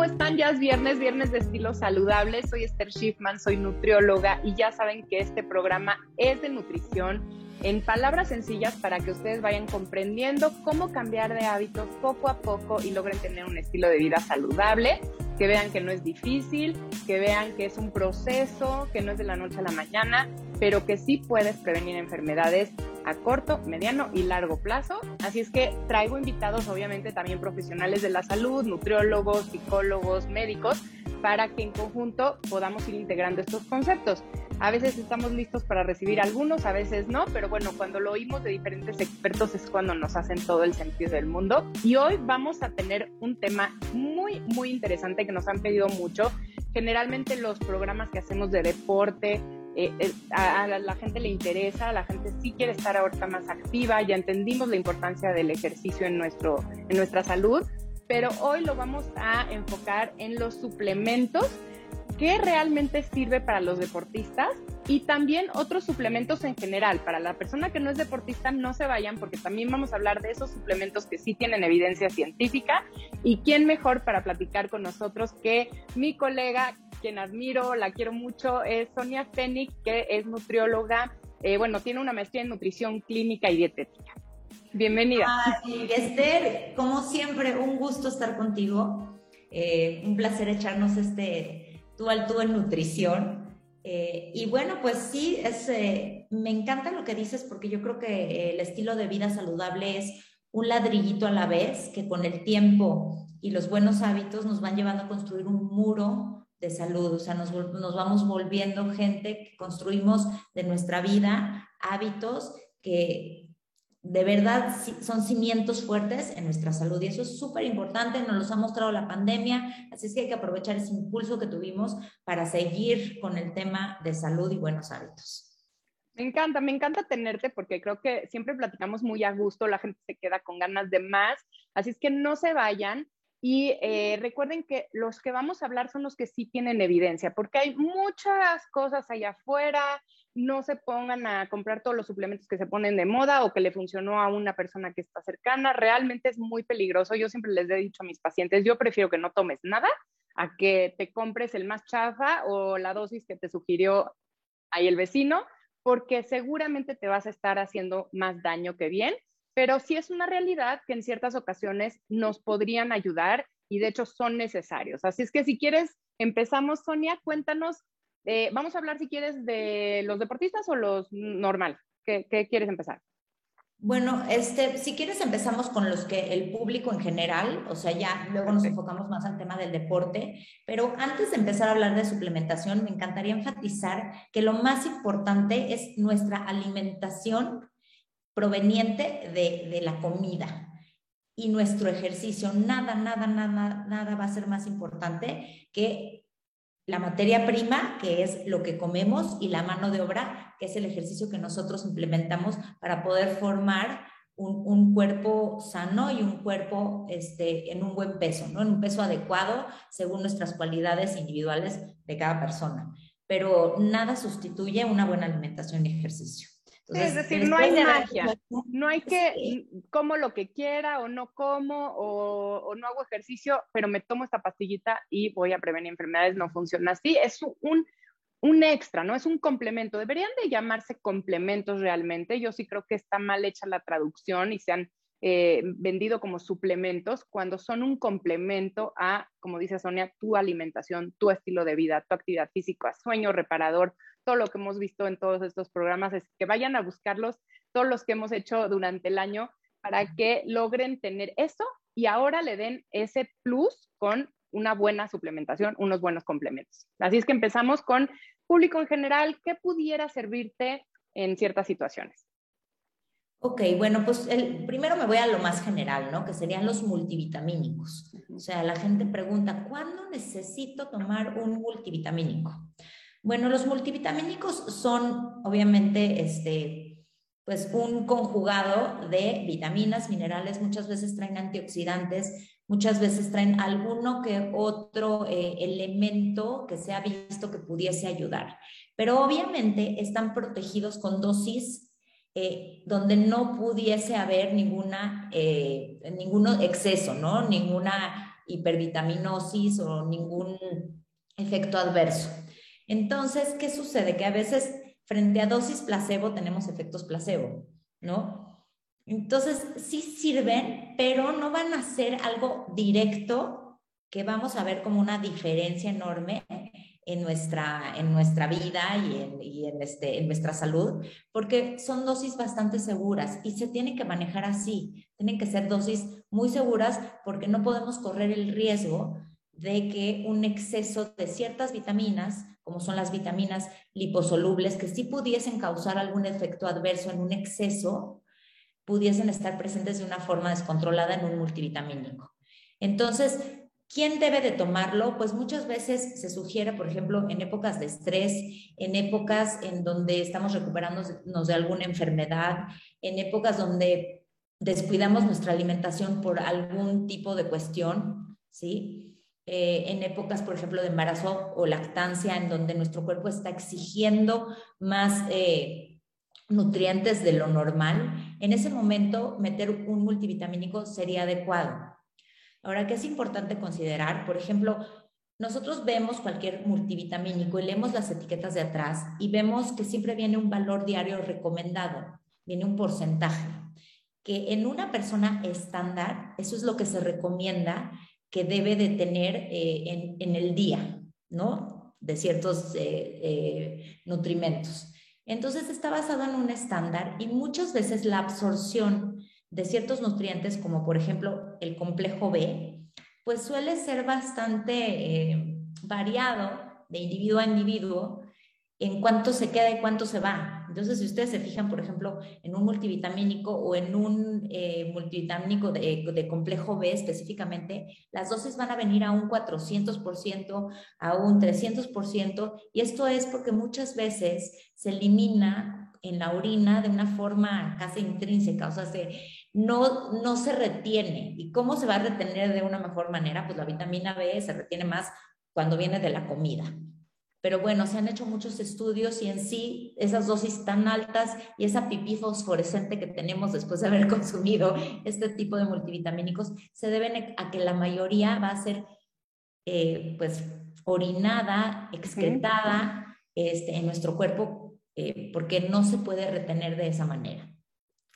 ¿Cómo están? Ya es viernes, viernes de estilo saludable. Soy Esther Schiffman, soy nutrióloga y ya saben que este programa es de nutrición en palabras sencillas para que ustedes vayan comprendiendo cómo cambiar de hábitos poco a poco y logren tener un estilo de vida saludable, que vean que no es difícil, que vean que es un proceso, que no es de la noche a la mañana, pero que sí puedes prevenir enfermedades a corto, mediano y largo plazo. Así es que traigo invitados, obviamente también profesionales de la salud, nutriólogos, psicólogos, médicos, para que en conjunto podamos ir integrando estos conceptos. A veces estamos listos para recibir algunos, a veces no, pero bueno, cuando lo oímos de diferentes expertos es cuando nos hacen todo el sentido del mundo. Y hoy vamos a tener un tema muy, muy interesante que nos han pedido mucho. Generalmente los programas que hacemos de deporte, eh, eh, a, la, gente le interesa, a la gente sí quiere estar ahorita más activa, ya entendimos la importancia del ejercicio en, nuestro, en nuestra salud, pero hoy lo vamos a enfocar en los suplementos qué realmente sirve para los deportistas y también otros suplementos en general. Para la persona que no es deportista, no se vayan porque también vamos a hablar de esos suplementos que sí tienen evidencia científica. Y quién mejor para platicar con nosotros que mi colega, quien admiro, la quiero mucho, es Sonia Fénix, que es nutrióloga. Eh, bueno, tiene una maestría en nutrición clínica y dietética. Bienvenida. Esther, como siempre, un gusto estar contigo. Eh, un placer echarnos este tú al tú en nutrición. Eh, y bueno, pues sí, es, me encanta lo que dices porque yo creo que el estilo de vida saludable es un ladrillito a la vez que con el tiempo y los buenos hábitos nos van llevando a construir un muro de salud, o sea, nos, vamos volviendo gente que construimos de nuestra vida hábitos que, de verdad son cimientos fuertes en nuestra salud y eso es súper importante, nos los ha mostrado la pandemia, así es que hay que aprovechar ese impulso que tuvimos para seguir con el tema de salud y buenos hábitos. Me encanta, me encanta tenerte porque creo que siempre platicamos muy a gusto, la gente se queda con ganas de más, así es que no se vayan y eh, recuerden que los que vamos a hablar son los que sí tienen evidencia, porque hay muchas cosas allá afuera, no se pongan a comprar todos los suplementos que se ponen de moda o que le funcionó a una persona que está cercana. Realmente es muy peligroso. Yo siempre les he dicho a mis pacientes, yo prefiero que no tomes nada a que te compres el más chafa o la dosis que te sugirió ahí el vecino, porque seguramente te vas a estar haciendo más daño que bien. Pero sí es una realidad que en ciertas ocasiones nos podrían ayudar y de hecho son necesarios. Así es que si quieres, empezamos, Sonia, cuéntanos eh, vamos a hablar si quieres de los deportistas o los normal. ¿Qué, quieres empezar? Bueno, este, si quieres empezamos con los que el público en general, o sea, ya luego nos enfocamos más al tema del deporte, pero antes de empezar a hablar de suplementación, me encantaría enfatizar que lo más importante es nuestra alimentación proveniente de, de la comida y nuestro ejercicio. Nada, nada, nada, nada va a ser más importante que la materia prima, que es lo que comemos, y la mano de obra, que es el ejercicio que nosotros implementamos para poder formar un, cuerpo sano y un cuerpo este, en un buen peso, ¿no? en un peso adecuado según nuestras cualidades individuales de cada persona. Pero nada sustituye una buena alimentación y ejercicio es decir, no hay magia, no hay que como lo que quiera o no como o, no hago ejercicio, pero me tomo esta pastillita y voy a prevenir enfermedades, no funciona así, es un, un extra, ¿no? Es un complemento, deberían de llamarse complementos realmente, yo sí creo que está mal hecha la traducción y se han eh, vendido como suplementos cuando son un complemento a, como dice Sonia, tu alimentación, tu estilo de vida, tu actividad física, sueño reparador, todo lo que hemos visto en todos estos programas, es que vayan a buscarlos, todos los que hemos hecho durante el año, para que logren tener eso y ahora le den ese plus con una buena suplementación, unos buenos complementos. Así es que empezamos con público en general, ¿qué pudiera servirte en ciertas situaciones? Ok, bueno, pues el, primero me voy a lo más general, ¿no? Que serían los multivitamínicos. O sea, la gente pregunta, ¿cuándo necesito tomar un multivitamínico? Bueno, los multivitamínicos son obviamente este, pues un conjugado de vitaminas, minerales, muchas veces traen antioxidantes, muchas veces traen alguno que otro eh, elemento que se ha visto que pudiese ayudar. Pero obviamente están protegidos con dosis eh, donde no pudiese haber ninguna, eh, ningún exceso, ¿no? Ninguna hipervitaminosis o ningún efecto adverso. Entonces, ¿qué sucede? Que a veces frente a dosis placebo tenemos efectos placebo, ¿no? Entonces, sí sirven, pero no van a ser algo directo que vamos a ver como una diferencia enorme en nuestra, en nuestra vida y, en, en, este, en nuestra salud, porque son dosis bastante seguras y se tienen que manejar así. Tienen que ser dosis muy seguras porque no podemos correr el riesgo de que un exceso de ciertas vitaminas, como son las vitaminas liposolubles, que sí pudiesen causar algún efecto adverso en un exceso, pudiesen estar presentes de una forma descontrolada en un multivitamínico. Entonces, ¿Quién debe de tomarlo? Pues muchas veces se sugiere, por ejemplo, en épocas de estrés, en épocas en donde estamos recuperándonos de alguna enfermedad, en épocas donde descuidamos nuestra alimentación por algún tipo de cuestión, ¿sí? Eh, en épocas, por ejemplo, de embarazo o lactancia, en donde nuestro cuerpo está exigiendo más eh, nutrientes de lo normal, en ese momento meter un multivitamínico sería adecuado. Ahora, ¿qué es importante considerar? Por ejemplo, nosotros vemos cualquier multivitamínico y leemos las etiquetas de atrás y vemos que siempre viene un valor diario recomendado, viene un porcentaje, que en una persona estándar, eso es lo que se recomienda que debe de tener eh, en, el día, ¿no? De ciertos eh, eh, nutrimentos. Entonces está basado en un estándar y muchas veces la absorción de ciertos nutrientes, como por ejemplo el complejo B, pues suele ser bastante variado de individuo a individuo en cuánto se queda y cuánto se va. Entonces, si ustedes se fijan, por ejemplo, en un multivitamínico o en un eh, multivitamínico de, de, complejo B específicamente, las dosis van a venir a un 400%, a un 300%, y esto es porque muchas veces se elimina en la orina de una forma casi intrínseca, o sea, se, no, no se retiene. ¿Y cómo se va a retener de una mejor manera? Pues la vitamina B se retiene más cuando viene de la comida. Pero bueno, se han hecho muchos estudios y en sí esas dosis tan altas y esa pipí fosforescente que tenemos después de haber consumido este tipo de multivitamínicos se deben a que la mayoría va a ser eh, pues orinada, excretada este, en nuestro cuerpo eh, porque no se puede retener de esa manera.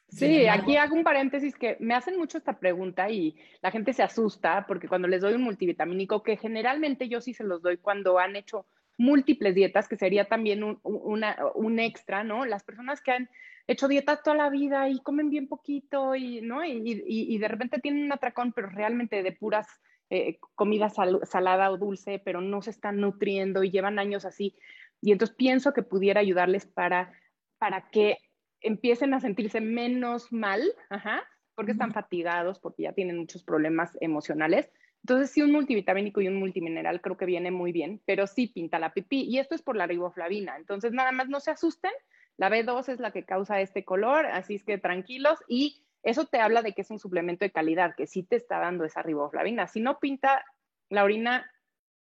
Sí, aquí hago un paréntesis que me hacen mucho esta pregunta y la gente se asusta porque cuando les doy un multivitamínico, que generalmente yo sí se los doy cuando han hecho múltiples dietas, que sería también un, un extra, ¿no? Las personas que han hecho dietas toda la vida y comen bien poquito y, ¿no? Y, y, de repente tienen un atracón, pero realmente de puras eh, comida salada o dulce, pero no se están nutriendo y llevan años así. Y entonces pienso que pudiera ayudarles para, para que empiecen a sentirse menos mal, ajá, porque están fatigados, porque ya tienen muchos problemas emocionales. Entonces, sí, un multivitamínico y un multimineral creo que viene muy bien, pero sí pinta la pipí. Y esto es por la riboflavina. Entonces, nada más no se asusten. La B2 es la que causa este color, así es que tranquilos. Y eso te habla de que es un suplemento de calidad, que sí te está dando esa riboflavina. Si no pinta la orina,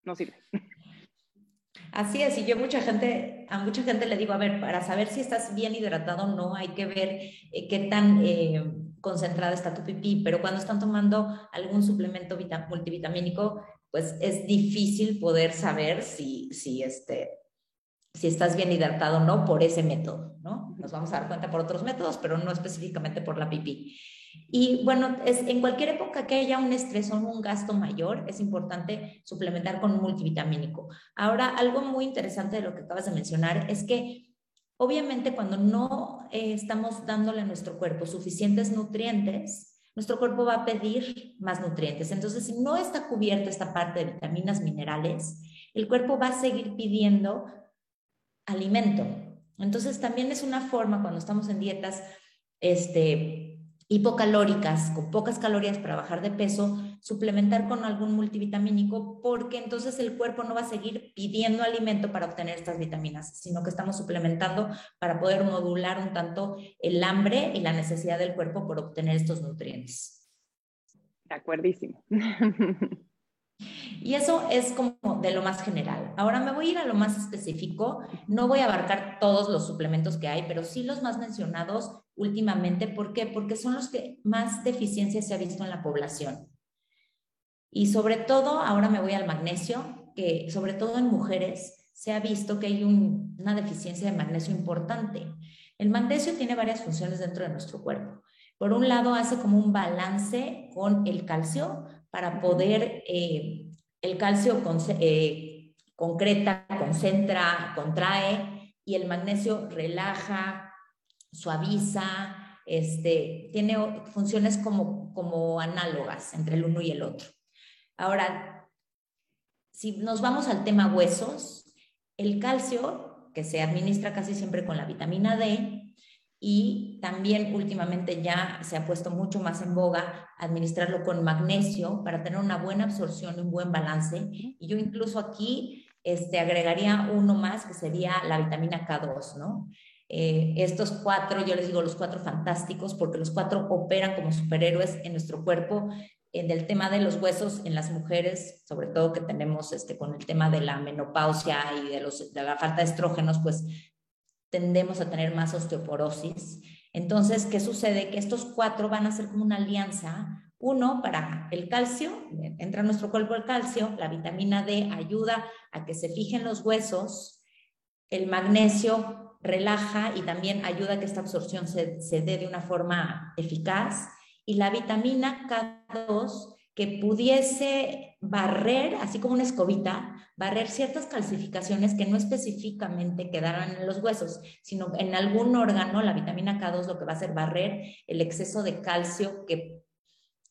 no sirve. Así es, y yo mucha gente, a mucha gente le digo, a ver, para saber si estás bien hidratado o no, hay que ver eh, qué tan eh, concentrada está tu pipí, pero cuando están tomando algún suplemento multivitamínico, pues es difícil poder saber si, si, este, si estás bien hidratado o no por ese método, ¿no? Nos vamos a dar cuenta por otros métodos, pero no específicamente por la pipí. Y bueno, es, en cualquier época que haya un estrés o un gasto mayor, es importante suplementar con multivitamínico. Ahora, algo muy interesante de lo que acabas de mencionar es que obviamente cuando no eh, estamos dándole a nuestro cuerpo suficientes nutrientes, nuestro cuerpo va a pedir más nutrientes. Entonces, si no está cubierta esta parte de vitaminas, minerales, el cuerpo va a seguir pidiendo alimento. Entonces, también es una forma cuando estamos en dietas este, hipocalóricas, con pocas calorías para bajar de peso, suplementar con algún multivitamínico, porque entonces el cuerpo no va a seguir pidiendo alimento para obtener estas vitaminas, sino que estamos suplementando para poder modular un tanto el hambre y la necesidad del cuerpo por obtener estos nutrientes. De acuerdísimo. Y eso es como de lo más general. Ahora me voy a ir a lo más específico. No voy a abarcar todos los suplementos que hay, pero sí los más mencionados últimamente. ¿Por qué? Porque son los que más deficiencia se ha visto en la población. Y sobre todo, ahora me voy al magnesio, que sobre todo en mujeres se ha visto que hay una deficiencia de magnesio importante. El magnesio tiene varias funciones dentro de nuestro cuerpo. Por un lado, hace como un balance con el calcio para poder, eh, el calcio eh, concreta, concentra, contrae y el magnesio relaja, suaviza, este, tiene funciones como, como análogas entre el uno y el otro. Ahora, si nos vamos al tema huesos, el calcio, que se administra casi siempre con la vitamina D, y también últimamente ya se ha puesto mucho más en boga administrarlo con magnesio para tener una buena absorción y un buen balance. Y yo incluso aquí este, agregaría uno más que sería la vitamina K2, ¿no? Eh, estos cuatro, yo les digo los cuatro fantásticos, porque los cuatro operan como superhéroes en nuestro cuerpo. En el tema de los huesos en las mujeres, sobre todo que tenemos este, con el tema de la menopausia y de, los, de la falta de estrógenos, pues tendemos a tener más osteoporosis. Entonces, ¿qué sucede? Que estos cuatro van a ser como una alianza. Uno, para el calcio, entra en nuestro cuerpo el calcio, la vitamina D ayuda a que se fijen los huesos, el magnesio relaja y también ayuda a que esta absorción se, se dé de una forma eficaz, y la vitamina K2 que pudiese barrer, así como una escobita, barrer ciertas calcificaciones que no específicamente quedaran en los huesos, sino en algún órgano, la vitamina K2 lo que va a hacer barrer el exceso de calcio que,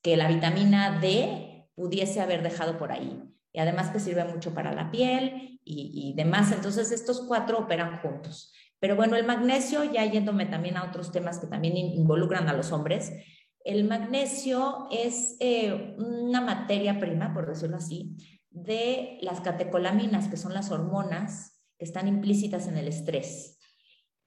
que la vitamina D pudiese haber dejado por ahí. Y además que sirve mucho para la piel y, y demás. Entonces estos cuatro operan juntos. Pero bueno, el magnesio, ya yéndome también a otros temas que también involucran a los hombres, el magnesio es eh, una materia prima, por decirlo así, de las catecolaminas, que son las hormonas que están implícitas en el estrés.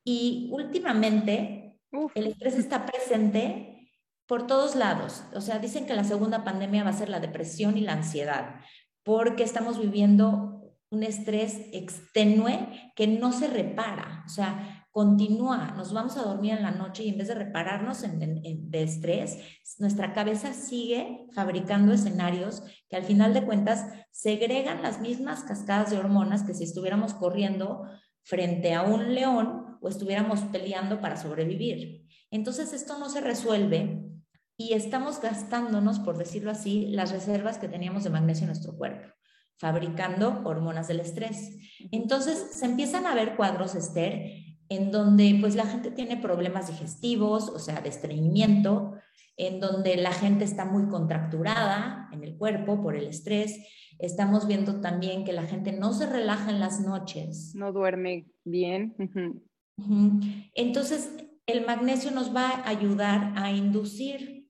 Y últimamente, el estrés está presente por todos lados. O sea, dicen que la segunda pandemia va a ser la depresión y la ansiedad, porque estamos viviendo un estrés extenue que no se repara. O sea, continúa, nos vamos a dormir en la noche y en vez de repararnos en, de estrés, nuestra cabeza sigue fabricando escenarios que al final de cuentas segregan las mismas cascadas de hormonas que si estuviéramos corriendo frente a un león o estuviéramos peleando para sobrevivir. Entonces esto no se resuelve y estamos gastándonos, por decirlo así, las reservas que teníamos de magnesio en nuestro cuerpo fabricando hormonas del estrés. Entonces se empiezan a ver cuadros, Esther, en donde pues la gente tiene problemas digestivos, o sea, de estreñimiento, en donde la gente está muy contracturada en el cuerpo por el estrés. Estamos viendo también que la gente no se relaja en las noches. No duerme bien. Entonces, el magnesio nos va a ayudar a inducir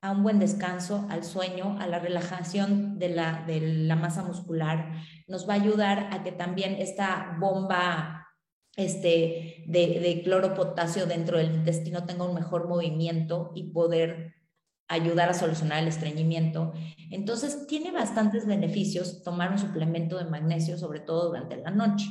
a un buen descanso, al sueño, a la relajación de la, de la masa muscular. Nos va a ayudar a que también esta bomba este, de, de cloro potasio dentro del intestino tenga un mejor movimiento y poder ayudar a solucionar el estreñimiento. Entonces, tiene bastantes beneficios tomar un suplemento de magnesio, sobre todo durante la noche.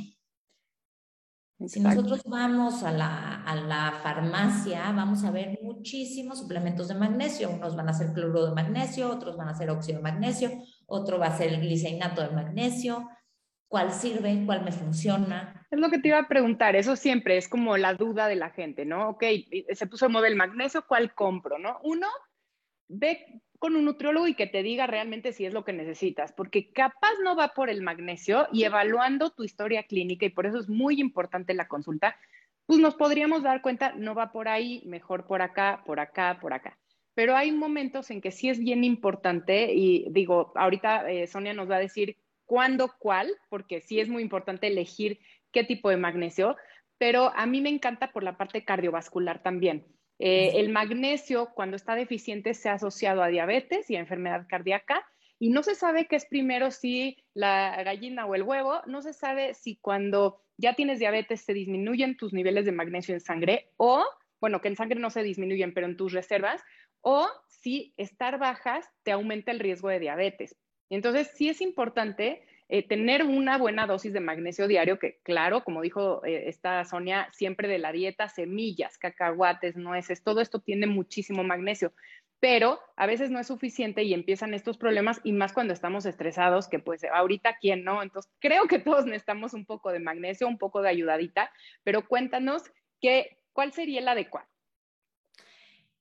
Si nosotros vamos a la, a la, farmacia, vamos a ver muchísimos suplementos de magnesio. Unos van a ser cloro de magnesio, otros van a ser óxido de magnesio, otro va a ser el gliceinato de magnesio. ¿Cuál sirve? ¿Cuál me funciona? Es lo que te iba a preguntar, eso siempre es como la duda de la gente, ¿no? Ok, se puso moda el magnesio, ¿cuál compro, no? Uno, ve con un nutriólogo y que te diga realmente si es lo que necesitas, porque capaz no va por el magnesio y evaluando tu historia clínica, y por eso es muy importante la consulta, pues nos podríamos dar cuenta, no va por ahí, mejor por acá, por acá, por acá. Pero hay momentos en que sí es bien importante, y digo, ahorita eh, Sonia nos va a decir cuándo, cuál, porque sí es muy importante elegir qué tipo de magnesio, pero a mí me encanta por la parte cardiovascular también. Eh, el magnesio, cuando está deficiente, se ha asociado a diabetes y a enfermedad cardíaca. Y no se sabe qué es primero si la gallina o el huevo, no se sabe si cuando ya tienes diabetes se disminuyen tus niveles de magnesio en sangre o, bueno, que en sangre no se disminuyen, pero en tus reservas, o si estar bajas te aumenta el riesgo de diabetes. Entonces, sí es importante eh, tener una buena dosis de magnesio diario, que claro, como dijo eh, esta Sonia, siempre de la dieta, semillas, cacahuates, nueces, todo esto tiene muchísimo magnesio. pero a veces no es suficiente y empiezan estos problemas y más cuando estamos estresados, que pues ahorita quién no. Entonces, creo que todos necesitamos un poco de magnesio, un poco de ayudadita, pero cuéntanos qué, cuál sería el adecuado.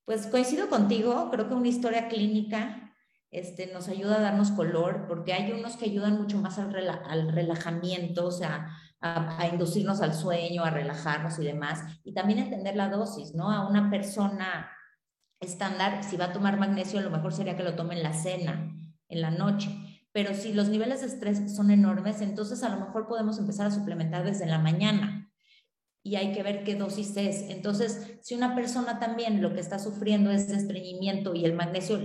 Pues coincido contigo, creo que una historia clínica este, nos ayuda a darnos color, porque hay unos que ayudan mucho más al, al relajamiento, o sea, a, inducirnos al sueño, a relajarnos y demás, y también entender la dosis, ¿no? A una persona estándar, si va a tomar magnesio, lo mejor sería que lo tome en la cena, en la noche. Pero si los niveles de estrés son enormes, entonces a lo mejor podemos empezar a suplementar desde la mañana y hay que ver qué dosis es. Entonces, si una persona también lo que está sufriendo es estreñimiento y el magnesio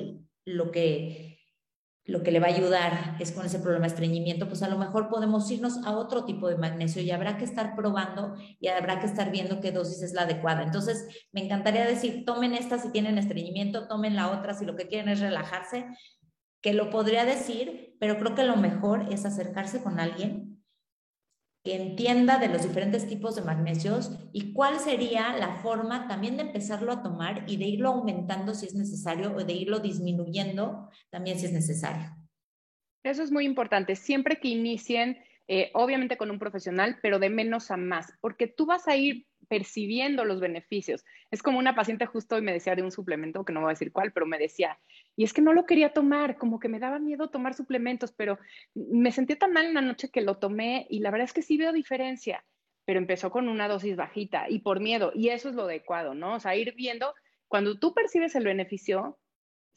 lo que lo que le va a ayudar es con ese problema de estreñimiento, pues a lo mejor podemos irnos a otro tipo de magnesio y habrá que estar probando y habrá que estar viendo qué dosis es la adecuada. Entonces, me encantaría decir, tomen esta si tienen estreñimiento, tomen la otra si lo que quieren es relajarse, que lo podría decir, pero creo que lo mejor es acercarse con alguien que entienda de los diferentes tipos de magnesios y cuál sería la forma también de empezarlo a tomar y de irlo aumentando si es necesario o de irlo disminuyendo también si es necesario. Eso es muy importante. Siempre que inicien, eh, obviamente con un profesional, pero de menos a más, porque tú vas a ir percibiendo los beneficios. Es como una paciente justo hoy me decía de un suplemento, que no voy a decir cuál, pero me decía, y es que no lo quería tomar, como que me daba miedo tomar suplementos, pero me sentí tan mal en la noche que lo tomé y la verdad es que sí veo diferencia, pero empezó con una dosis bajita y por miedo, y eso es lo adecuado, ¿no? O sea, ir viendo, cuando tú percibes el beneficio,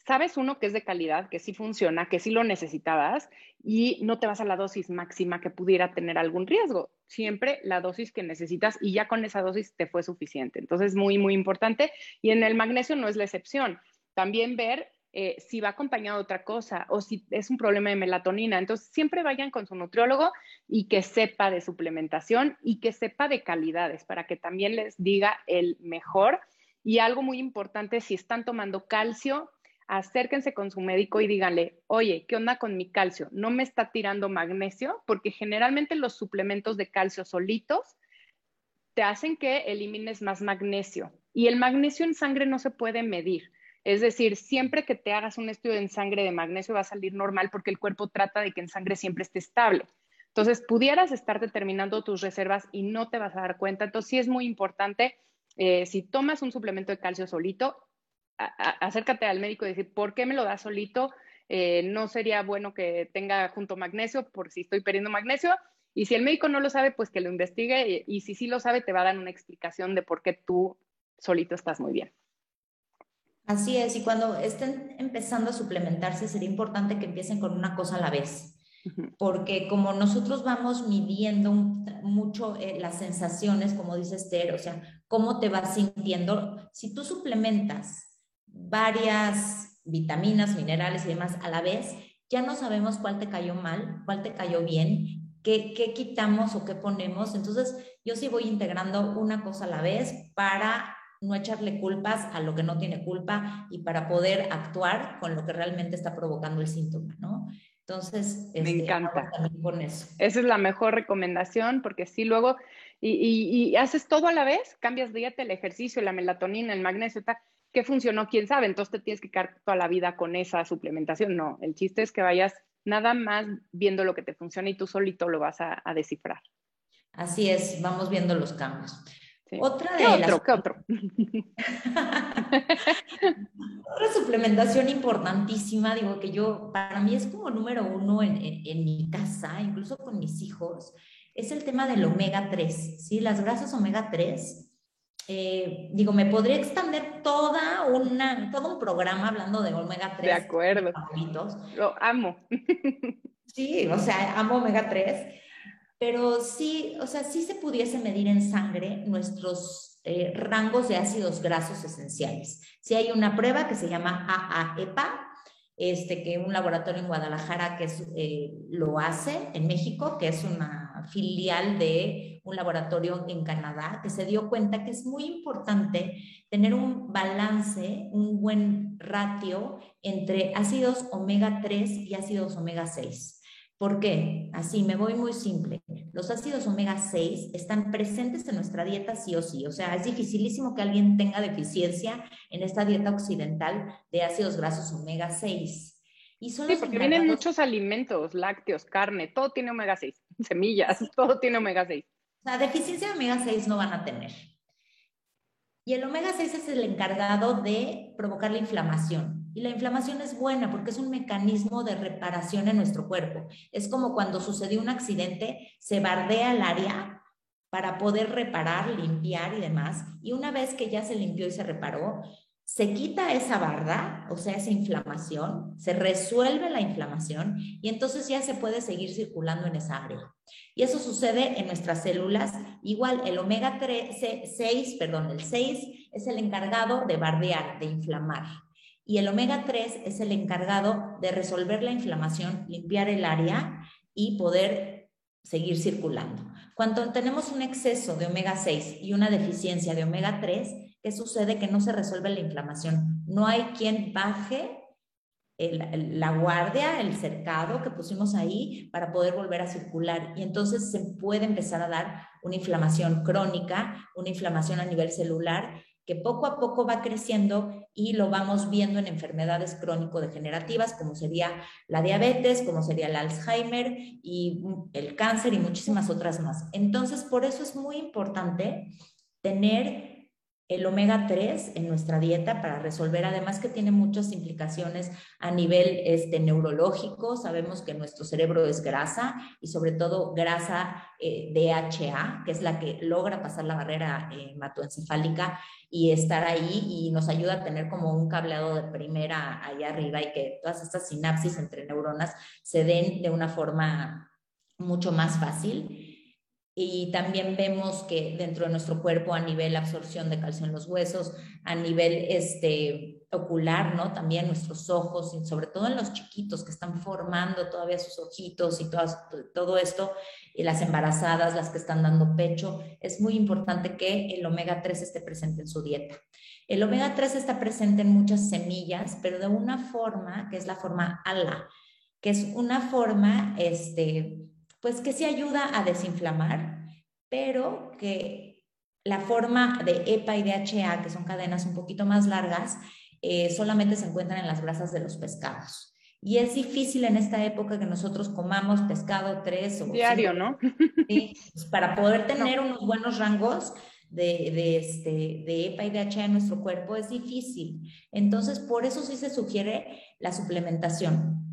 sabes uno que es de calidad, que sí funciona, que sí lo necesitabas y no te vas a la dosis máxima que pudiera tener algún riesgo. Siempre la dosis que necesitas y ya con esa dosis te fue suficiente. Entonces, muy, muy importante. Y en el magnesio no es la excepción. También ver eh, si va acompañado de otra cosa o si es un problema de melatonina. Entonces, siempre vayan con su nutriólogo y que sepa de suplementación y que sepa de calidades para que también les diga el mejor. Y algo muy importante, si están tomando calcio, acérquense con su médico y díganle, oye, ¿qué onda con mi calcio? ¿No me está tirando magnesio? Porque generalmente los suplementos de calcio solitos te hacen que elimines más magnesio. Y el magnesio en sangre no se puede medir. Es decir, siempre que te hagas un estudio en sangre de magnesio va a salir normal porque el cuerpo trata de que en sangre siempre esté estable. Entonces, pudieras estar determinando tus reservas y no te vas a dar cuenta. Entonces, sí es muy importante, eh, si tomas un suplemento de calcio solito, acércate al médico y decir, ¿por qué me lo da solito? Eh, no sería bueno que tenga junto magnesio por si estoy perdiendo magnesio. Y si el médico no lo sabe, pues que lo investigue. Y, si sí lo sabe, te va a dar una explicación de por qué tú solito estás muy bien. Así es, y cuando estén empezando a suplementarse, sería importante que empiecen con una cosa a la vez, porque como nosotros vamos midiendo mucho eh, las sensaciones, como dice Esther, o sea, cómo te vas sintiendo, si tú suplementas varias vitaminas, minerales y demás a la vez, ya no sabemos cuál te cayó mal, cuál te cayó bien, qué, qué quitamos o qué ponemos. Entonces, yo sí voy integrando una cosa a la vez para no echarle culpas a lo que no tiene culpa y para poder actuar con lo que realmente está provocando el síntoma, ¿no? Entonces, me este, encanta. Con eso. Esa es la mejor recomendación porque si luego, y, y, haces todo a la vez, cambias dieta, el ejercicio, la melatonina, el magnesio, tal, ¿Qué funcionó? ¿Quién sabe? Entonces te tienes que quedar toda la vida con esa suplementación. No, el chiste es que vayas nada más viendo lo que te funciona y tú solito lo vas a, descifrar. Así es, vamos viendo los cambios. Otra de ¿Qué otro? ¿Qué otro? Otra suplementación importantísima, digo que yo, para mí es como número uno en, en, mi casa, incluso con mis hijos, es el tema del omega 3, ¿sí? Las grasas omega 3 eh, digo, me podría extender toda una, todo un programa hablando de omega 3. De acuerdo. Lo amo. Sí, o sea, amo omega 3, pero sí, o sea, sí se pudiese medir en sangre nuestros eh, rangos de ácidos grasos esenciales. Si hay una prueba que se llama AAEPA, este, que un laboratorio en Guadalajara que eh, lo hace en México, que es una filial de un laboratorio en Canadá que se dio cuenta que es muy importante tener un balance, un buen ratio entre ácidos omega 3 y ácidos omega 6. ¿Por qué? Así, me voy muy simple. los ácidos omega 6 están presentes en nuestra dieta sí o sí. O sea, es dificilísimo que alguien tenga deficiencia en esta dieta occidental de ácidos grasos omega 6. Y sí, porque vienen muchos alimentos, lácteos, carne, todo tiene omega 6, semillas, todo tiene omega 6. O sea, deficiencia de omega 6 no van a tener. Y el omega 6 es el encargado de provocar la inflamación. Y la inflamación es buena porque es un mecanismo de reparación en nuestro cuerpo. Es como cuando sucedió un accidente, se bardea el área para poder reparar, limpiar y demás. Y una vez que ya se limpió y se reparó, se quita esa barda, o sea, esa inflamación, se resuelve la inflamación y entonces ya se puede seguir circulando en esa área. Y eso sucede en nuestras células. Igual el omega 6, perdón, el 6 es el encargado de bardear, de inflamar. Y el omega 3 es el encargado de resolver la inflamación, limpiar el área y poder seguir circulando. Cuando tenemos un exceso de omega 6 y una deficiencia de omega 3, ¿qué sucede? Que no se resuelve la inflamación. No hay quien baje la guardia, el cercado que pusimos ahí para poder volver a circular. Y entonces se puede empezar a dar una inflamación crónica, una inflamación a nivel celular que poco a poco va creciendo y lo vamos viendo en enfermedades crónico-degenerativas como sería la diabetes, como sería el Alzheimer y el cáncer y muchísimas otras más. Entonces, por eso es muy importante tener el omega 3 en nuestra dieta para resolver, además que tiene muchas implicaciones a nivel este, neurológico. Sabemos que nuestro cerebro es grasa y sobre todo grasa eh, DHA, que es la que logra pasar la barrera eh, hematoencefálica y estar ahí y nos ayuda a tener como un cableado de primera allá arriba y que todas estas sinapsis entre neuronas se den de una forma mucho más fácil. Y también vemos que dentro de nuestro cuerpo a nivel absorción de calcio en los huesos, a nivel este, ocular, ¿no? También nuestros ojos, y sobre todo en los chiquitos que están formando todavía sus ojitos y todo, todo esto, y las embarazadas, las que están dando pecho, es muy importante que el omega 3 esté presente en su dieta. El omega 3 está presente en muchas semillas, pero de una forma que es la forma ALA, que es una forma, este, pues que sí ayuda a desinflamar, pero que la forma de EPA y DHA, que son cadenas un poquito más largas, eh, solamente se encuentran en las grasas de los pescados. Y es difícil en esta época que nosotros comamos pescado tres o diario, ¿no? Sí, pues, para poder tener unos buenos rangos de, de, este, de EPA y DHA en nuestro cuerpo es difícil. Entonces, por eso sí se sugiere la suplementación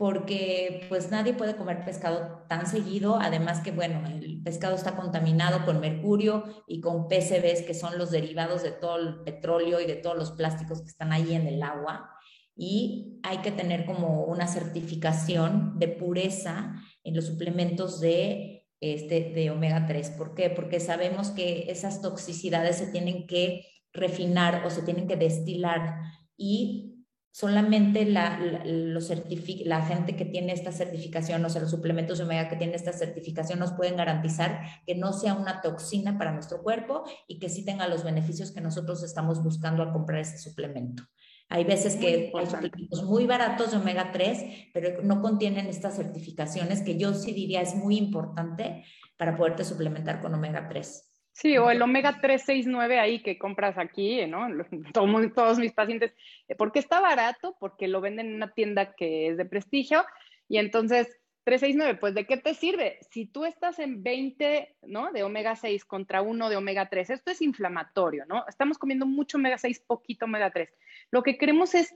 porque pues nadie puede comer pescado tan seguido, además que bueno, el pescado está contaminado con mercurio y con PCBs, que son los derivados de todo el petróleo y de todos los plásticos que están ahí en el agua, y hay que tener como una certificación de pureza en los suplementos de, este, de omega 3. ¿Por qué? Porque sabemos que esas toxicidades se tienen que refinar o se tienen que destilar y solamente la, la gente que tiene esta certificación, o sea, los suplementos de omega que tienen esta certificación nos pueden garantizar que no sea una toxina para nuestro cuerpo y que sí tenga los beneficios que nosotros estamos buscando al comprar ese suplemento. Hay veces que hay suplementos muy baratos de omega 3, pero no contienen estas certificaciones que yo sí diría es muy importante para poderte suplementar con omega 3. Sí, o el omega 369 ahí que compras aquí, ¿no? Todos, mis pacientes, eh, ¿por qué está barato? Porque lo venden en una tienda que es de prestigio y entonces 369, pues ¿de qué te sirve? Si tú estás en 20, ¿no? De omega 6 contra uno de omega 3, esto es inflamatorio, ¿no? Estamos comiendo mucho omega 6, poquito omega 3. Lo que queremos es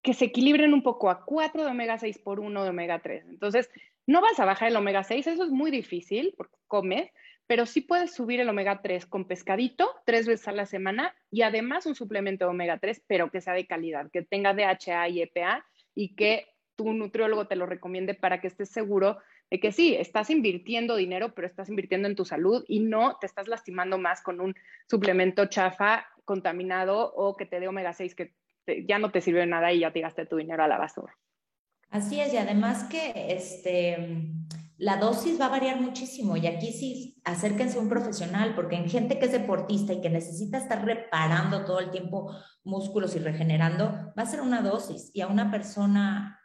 que se equilibren un poco a 4 de omega 6 por 1 de omega 3. Entonces, no vas a bajar el omega 6, eso es muy difícil porque comes, pero sí puedes subir el omega 3 con pescadito tres veces a la semana y además un suplemento de omega 3, pero que sea de calidad, que tenga DHA y EPA y que tu nutriólogo te lo recomiende para que estés seguro de que sí, estás invirtiendo dinero, pero estás invirtiendo en tu salud y no te estás lastimando más con un suplemento chafa contaminado o que te dé omega 6 que ya no te sirve de nada y ya tiraste tu dinero a la basura. Así es, y además que este la dosis va a variar muchísimo y aquí sí acérquense a un profesional porque en gente que es deportista y que necesita estar reparando todo el tiempo músculos y regenerando, va a ser una dosis y a una persona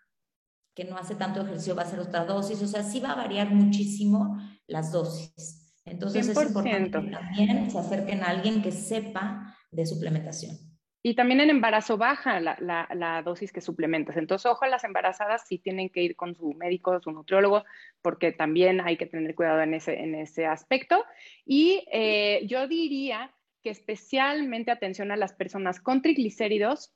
que no hace tanto ejercicio va a ser otra dosis, o sea, sí va a variar muchísimo las dosis. Entonces es importante que también se acerquen a alguien que sepa de suplementación. Y también en embarazo baja la, la, dosis que suplementas. Entonces, ojo, las embarazadas sí tienen que ir con su médico, su nutriólogo, porque también hay que tener cuidado en ese, en ese aspecto. Y eh, yo diría que especialmente atención a las personas con triglicéridos,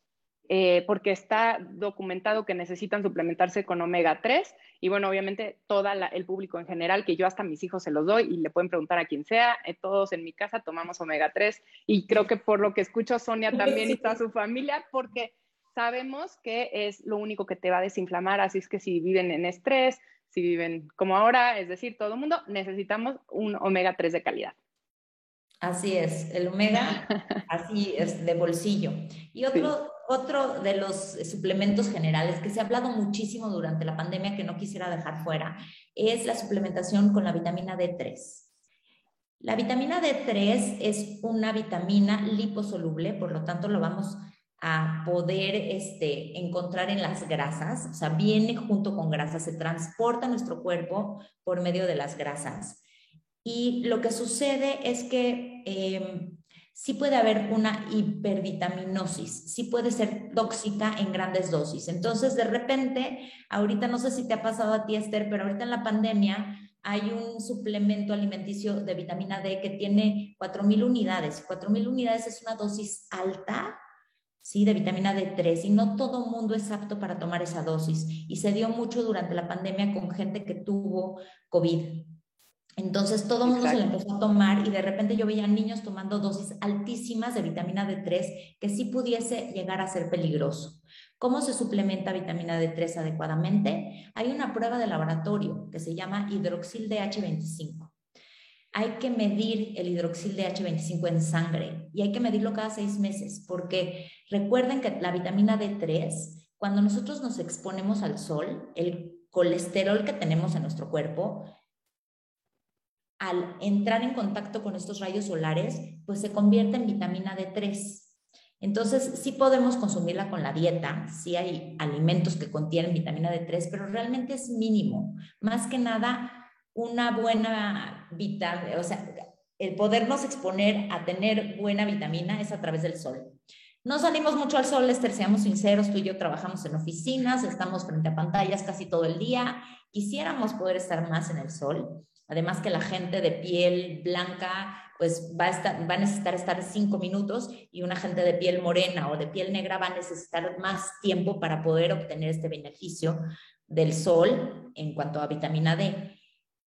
eh, porque está documentado que necesitan suplementarse con omega 3 y bueno, obviamente todo el público en general, que yo hasta a mis hijos se los doy y le pueden preguntar a quien sea, eh, todos en mi casa tomamos omega 3 y creo que por lo que escucho Sonia también y toda su familia, porque sabemos que es lo único que te va a desinflamar, así es que si viven en estrés, si viven como ahora, es decir, todo el mundo, necesitamos un omega 3 de calidad. Así es, el omega, así es, de bolsillo. Y otro, otro de los suplementos generales que se ha hablado muchísimo durante la pandemia que no quisiera dejar fuera es la suplementación con la vitamina D3. La vitamina D3 es una vitamina liposoluble, por lo tanto lo vamos a poder este, encontrar en las grasas, o sea, viene junto con grasas, se transporta a nuestro cuerpo por medio de las grasas. Y lo que sucede es que eh, sí puede haber una hipervitaminosis, sí puede ser tóxica en grandes dosis. Entonces, de repente, ahorita no sé si te ha pasado a ti, Esther, pero ahorita en la pandemia hay un suplemento alimenticio de vitamina D que tiene 4.000 unidades. 4.000 unidades es una dosis alta, ¿sí? De vitamina D3 y no todo mundo es apto para tomar esa dosis. Y se dio mucho durante la pandemia con gente que tuvo COVID. Entonces todo el mundo se le empezó a tomar y de repente yo veía niños tomando dosis altísimas de vitamina D3 que sí pudiese llegar a ser peligroso. ¿Cómo se suplementa vitamina D3 adecuadamente? Hay una prueba de laboratorio que se llama hidroxil DH25. Hay que medir el hidroxil DH25 en sangre y hay que medirlo cada seis meses porque recuerden que la vitamina D3, cuando nosotros nos exponemos al sol, el colesterol que tenemos en nuestro cuerpo al entrar en contacto con estos rayos solares, pues se convierte en vitamina D3. Entonces, sí podemos consumirla con la dieta, sí hay alimentos que contienen vitamina D3, pero realmente es mínimo. Más que nada, una buena vitamina, o sea, el podernos exponer a tener buena vitamina es a través del sol. No salimos mucho al sol, Esther, seamos sinceros, tú y yo trabajamos en oficinas, estamos frente a pantallas casi todo el día, quisiéramos poder estar más en el sol, Además que la gente de piel blanca pues va a, va a necesitar estar cinco minutos y una gente de piel morena o de piel negra va a necesitar más tiempo para poder obtener este beneficio del sol en cuanto a vitamina D.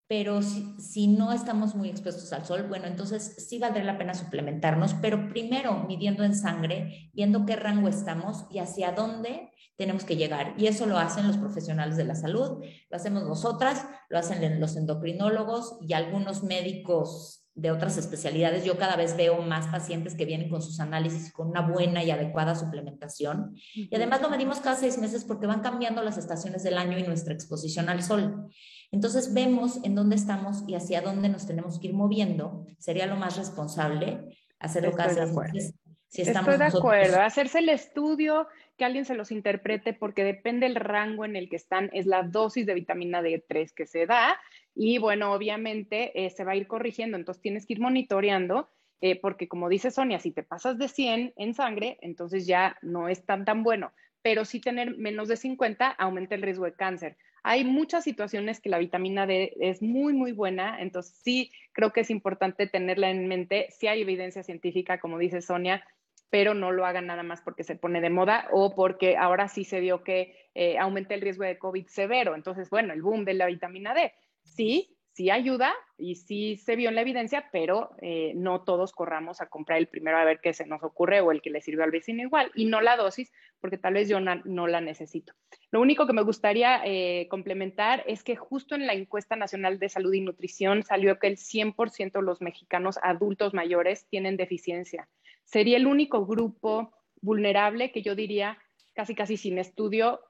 Pero si, si no estamos muy expuestos al sol, bueno, entonces sí valdría la pena suplementarnos, pero primero midiendo en sangre, viendo qué rango estamos y hacia dónde tenemos que llegar. Y eso lo hacen los profesionales de la salud, lo hacemos nosotras, lo hacen los endocrinólogos y algunos médicos de otras especialidades. Yo cada vez veo más pacientes que vienen con sus análisis con una buena y adecuada suplementación. Y además lo medimos cada seis meses porque van cambiando las estaciones del año y nuestra exposición al sol. Entonces vemos en dónde estamos y hacia dónde nos tenemos que ir moviendo. Sería lo más responsable hacerlo cada meses. Si estamos Estoy de acuerdo, hacerse el estudio que alguien se los interprete porque depende el rango en el que están, es la dosis de vitamina D3 que se da y bueno, obviamente eh, se va a ir corrigiendo, entonces tienes que ir monitoreando eh, porque como dice Sonia, si te pasas de 100 en sangre, entonces ya no es tan tan bueno, pero si tener menos de 50 aumenta el riesgo de cáncer. Hay muchas situaciones que la vitamina D es muy, muy buena, entonces sí creo que es importante tenerla en mente. Si hay evidencia científica, como dice Sonia, pero no lo hagan nada más porque se pone de moda o porque ahora sí se vio que eh, aumenta el riesgo de COVID severo. Entonces, bueno, el boom de la vitamina D, sí, sí ayuda y sí se vio en la evidencia, pero eh, no todos corramos a comprar el primero a ver qué se nos ocurre o el que le sirve al vecino igual, y no la dosis, porque tal vez yo no, la necesito. Lo único que me gustaría eh, complementar es que justo en la encuesta nacional de salud y nutrición salió que el 100% de los mexicanos adultos mayores tienen deficiencia sería el único grupo vulnerable que yo diría casi casi sin estudio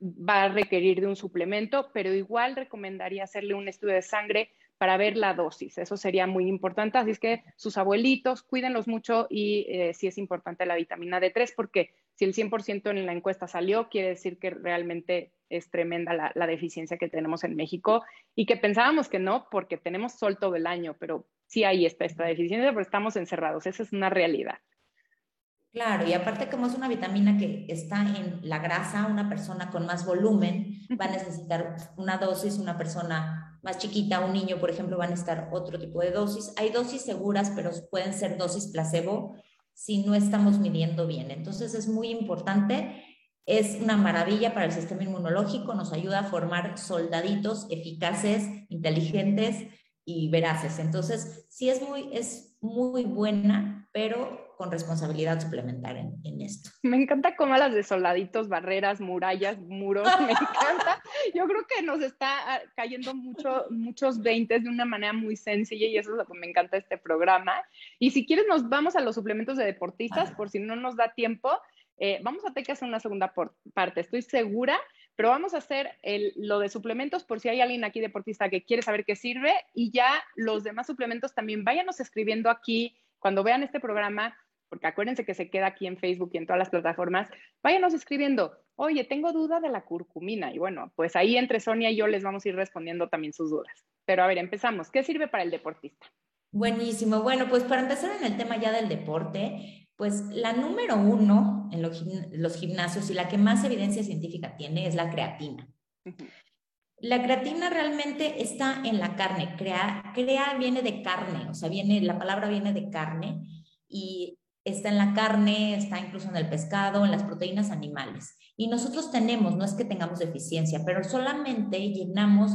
va a requerir de un suplemento, pero igual recomendaría hacerle un estudio de sangre para ver la dosis. Eso sería muy importante. Así es que sus abuelitos, cuídenlos mucho y eh, sí es importante la vitamina D3 porque si el 100% en la encuesta salió, quiere decir que realmente es tremenda la, deficiencia que tenemos en México y que pensábamos que no, porque tenemos sol todo el año, pero sí ahí está esta deficiencia, pero estamos encerrados, esa es una realidad. Claro, y aparte como es una vitamina que está en la grasa, una persona con más volumen va a necesitar una dosis, una persona más chiquita, un niño, por ejemplo, van a necesitar otro tipo de dosis. Hay dosis seguras, pero pueden ser dosis placebo si no estamos midiendo bien. Entonces es muy importante, es una maravilla para el sistema inmunológico, nos ayuda a formar soldaditos eficaces, inteligentes y veraces. Entonces, sí es muy, es muy buena, pero con responsabilidad suplementar en, esto. Me encanta cómo las de soldaditos, barreras, murallas, muros, me encanta. Yo creo que nos está ah, cayendo mucho, muchos veintes de una manera muy sencilla y eso es lo que me encanta de este programa. Y si quieres nos vamos a los suplementos de deportistas, por si no nos da tiempo. Eh, vamos a tener que hacer una segunda parte, estoy segura, pero vamos a hacer el, lo de suplementos por si hay alguien aquí deportista que quiere saber qué sirve y ya los demás suplementos también váyanos escribiendo aquí cuando vean este programa porque acuérdense que se queda aquí en Facebook y en todas las plataformas, váyanos escribiendo, oye, tengo duda de la curcumina. Y bueno, pues ahí entre Sonia y yo les vamos a ir respondiendo también sus dudas. Pero a ver, empezamos. ¿Qué sirve para el deportista? Buenísimo. Bueno, pues para empezar en el tema ya del deporte, pues la número uno en los gimnasios y la que más evidencia científica tiene es la creatina. La creatina realmente está en la carne, crea, crea viene de carne, o sea, viene, la palabra viene de carne y está en la carne, está incluso en el pescado, en las proteínas animales. Y nosotros tenemos, no es que tengamos deficiencia, pero solamente llenamos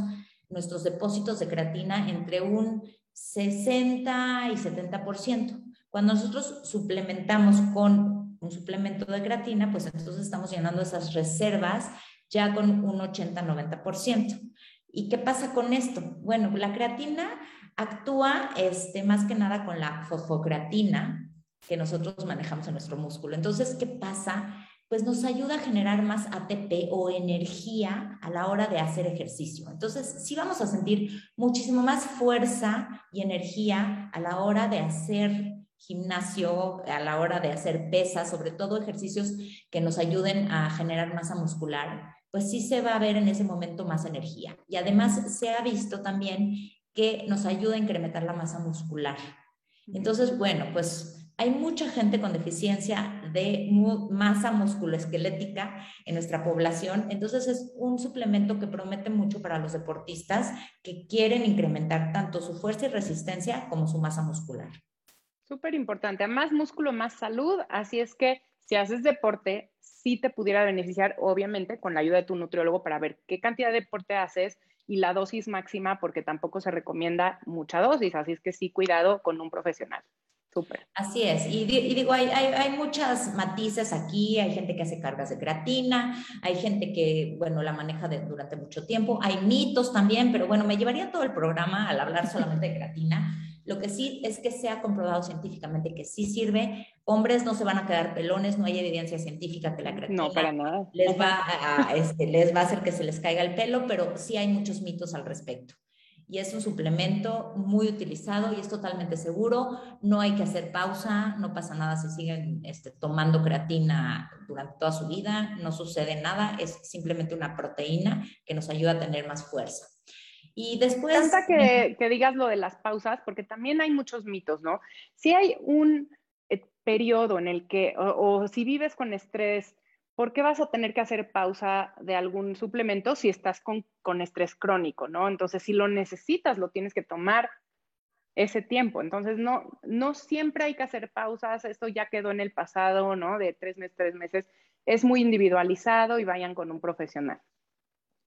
nuestros depósitos de creatina entre un 60 y 70%. Cuando nosotros suplementamos con un suplemento de creatina, pues entonces estamos llenando esas reservas ya con un 80-90%. ¿Y qué pasa con esto? Bueno, la creatina actúa este, más que nada con la fosfocreatina, que nosotros manejamos en nuestro músculo. Entonces, ¿qué pasa? Pues nos ayuda a generar más ATP o energía a la hora de hacer ejercicio. Entonces, sí vamos a sentir muchísimo más fuerza y energía a la hora de hacer gimnasio, a la hora de hacer pesas, sobre todo ejercicios que nos ayuden a generar masa muscular, pues sí se va a ver en ese momento más energía. Y además se ha visto también que nos ayuda a incrementar la masa muscular. Entonces, bueno, pues hay mucha gente con deficiencia de masa musculoesquelética en nuestra población, entonces es un suplemento que promete mucho para los deportistas que quieren incrementar tanto su fuerza y resistencia como su masa muscular. Súper importante, más músculo, más salud, así es que si haces deporte, sí te pudiera beneficiar, obviamente, con la ayuda de tu nutriólogo para ver qué cantidad de deporte haces y la dosis máxima, porque tampoco se recomienda mucha dosis, así es que sí, cuidado con un profesional. Súper. Así es. Y, digo, hay, hay, hay, muchas matices aquí. Hay gente que hace cargas de creatina, hay gente que, bueno, la maneja durante mucho tiempo. Hay mitos también, pero bueno, me llevaría todo el programa al hablar solamente de creatina. Lo que sí es que se ha comprobado científicamente que sí sirve. Hombres no se van a quedar pelones, no hay evidencia científica que la creatina no, para nada. Les, va a, este, les va a hacer que se les caiga el pelo, pero sí hay muchos mitos al respecto y es un suplemento muy utilizado y es totalmente seguro. No hay que hacer pausa, no pasa nada si siguen este, tomando creatina durante toda su vida, no sucede nada, es simplemente una proteína que nos ayuda a tener más fuerza. Y después... Me que, que digas lo de las pausas, porque también hay muchos mitos, ¿no? Si hay un eh, periodo en el que, o si vives con estrés, ¿por qué vas a tener que hacer pausa de algún suplemento si estás con, estrés crónico, ¿no? Entonces, si lo necesitas, lo tienes que tomar ese tiempo. Entonces, no, no siempre hay que hacer pausas, esto ya quedó en el pasado, ¿no? De tres meses, tres meses. Es muy individualizado y vayan con un profesional.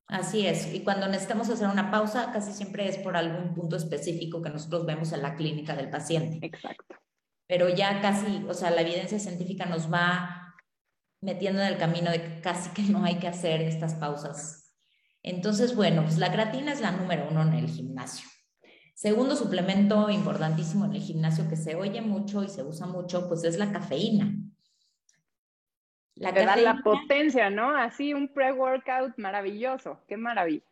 Así es, y cuando necesitamos hacer una pausa, casi siempre es por algún punto específico que nosotros vemos en la clínica del paciente. Exacto. Pero ya casi, o sea, la evidencia científica nos va metiendo en el camino de que casi que no hay que hacer estas pausas. Entonces, bueno, pues la creatina es la número uno en el gimnasio. Segundo suplemento importantísimo en el gimnasio que se oye mucho y se usa mucho, pues es la cafeína. La cafeína, la potencia, ¿no? Así un pre-workout maravilloso. Qué maravilla.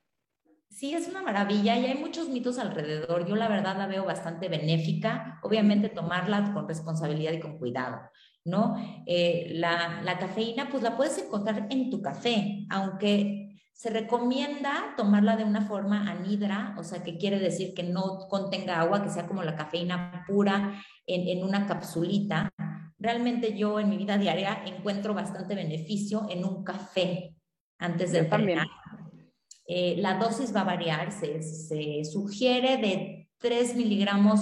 Sí, es una maravilla y hay muchos mitos alrededor. Yo la verdad la veo bastante benéfica. Obviamente tomarla con responsabilidad y con cuidado. ¿No? Eh, la, la cafeína, pues la puedes encontrar en tu café, aunque se recomienda tomarla de una forma anidra, o sea, que quiere decir que no contenga agua, que sea como la cafeína pura en, en una capsulita. Realmente yo en mi vida diaria encuentro bastante beneficio en un café antes de entrenar. Eh, la dosis va a variar, se, se sugiere de 3 miligramos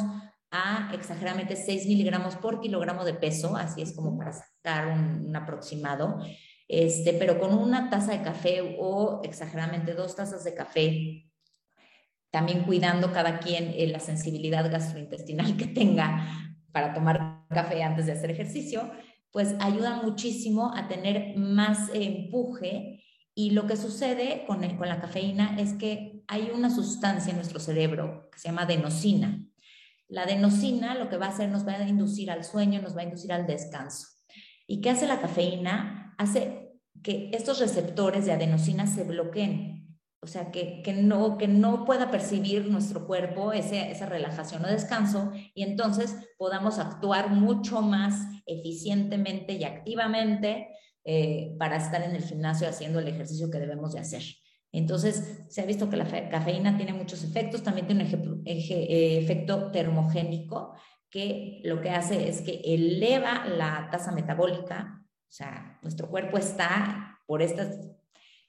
a exageradamente 6 miligramos por kilogramo de peso, así es como para sacar un, aproximado, este, pero con una taza de café o exageradamente dos tazas de café, también cuidando cada quien eh, la sensibilidad gastrointestinal que tenga para tomar café antes de hacer ejercicio, pues ayuda muchísimo a tener más empuje. Y lo que sucede con, con la cafeína es que hay una sustancia en nuestro cerebro que se llama adenosina la adenosina lo que va a hacer nos va a inducir al sueño, nos va a inducir al descanso. ¿Y qué hace la cafeína? Hace que estos receptores de adenosina se bloqueen, o sea, que, no, que no pueda percibir nuestro cuerpo esa relajación o descanso y entonces podamos actuar mucho más eficientemente y activamente eh, para estar en el gimnasio haciendo el ejercicio que debemos de hacer. Entonces, se ha visto que la cafeína tiene muchos efectos, también tiene un eh, efecto termogénico, que lo que hace es que eleva la tasa metabólica, o sea, nuestro cuerpo está por estas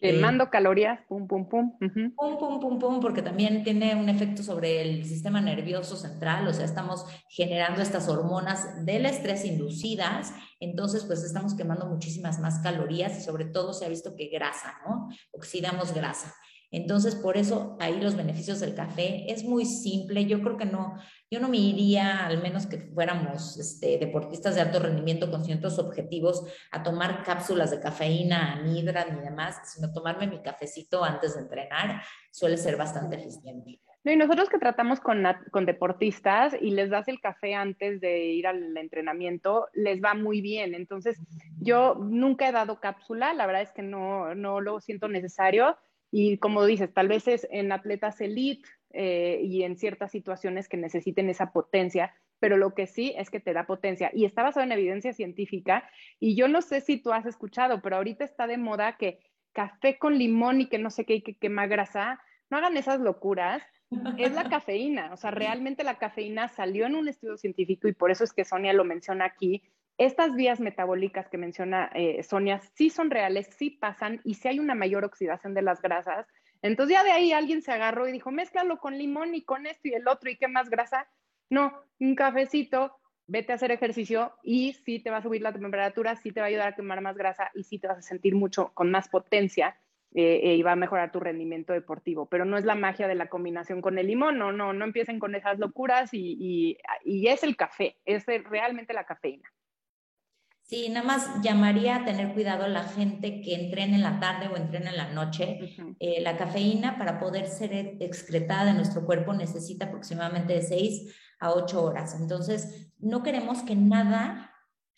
Quemando calorías, pum, pum, pum. Pum, pum, pum, pum, porque también tiene un efecto sobre el sistema nervioso central, o sea, estamos generando estas hormonas del estrés inducidas, entonces pues estamos quemando muchísimas más calorías y sobre todo se ha visto que grasa, ¿no? Oxidamos grasa. Entonces, por eso ahí los beneficios del café es muy simple. Yo creo que no, yo no me iría, al menos que fuéramos este, deportistas de alto rendimiento con ciertos objetivos, a tomar cápsulas de cafeína, anidra ni demás, sino tomarme mi cafecito antes de entrenar suele ser bastante eficiente. No, y nosotros que tratamos con, con, deportistas y les das el café antes de ir al entrenamiento, les va muy bien. Entonces, yo nunca he dado cápsula, la verdad es que no, no lo siento necesario y como dices, tal vez es en atletas elite eh, y en ciertas situaciones que necesiten esa potencia, pero lo que sí es que te da potencia y está basado en evidencia científica. Y yo no sé si tú has escuchado, pero ahorita está de moda que café con limón y que no sé qué y que quema grasa. No hagan esas locuras. Es la cafeína, o sea, realmente la cafeína salió en un estudio científico y por eso es que Sonia lo menciona aquí, estas vías metabólicas que menciona eh, Sonia sí son reales, sí pasan y si hay una mayor oxidación de las grasas. Entonces ya de ahí alguien se agarró y dijo, mézclalo con limón y con esto y el otro y qué más grasa. No, un cafecito, vete a hacer ejercicio y sí te va a subir la temperatura, sí te va a ayudar a quemar más grasa y sí te vas a sentir mucho con más potencia eh, eh, y va a mejorar tu rendimiento deportivo. Pero no es la magia de la combinación con el limón, no, no, no empiecen con esas locuras y es el café, es realmente la cafeína. Sí, nada más llamaría a tener cuidado a la gente que entrena en la tarde o entrena en la noche. Eh, la cafeína para poder ser excretada de nuestro cuerpo necesita aproximadamente de 6 a 8 horas. Entonces, no queremos que nada,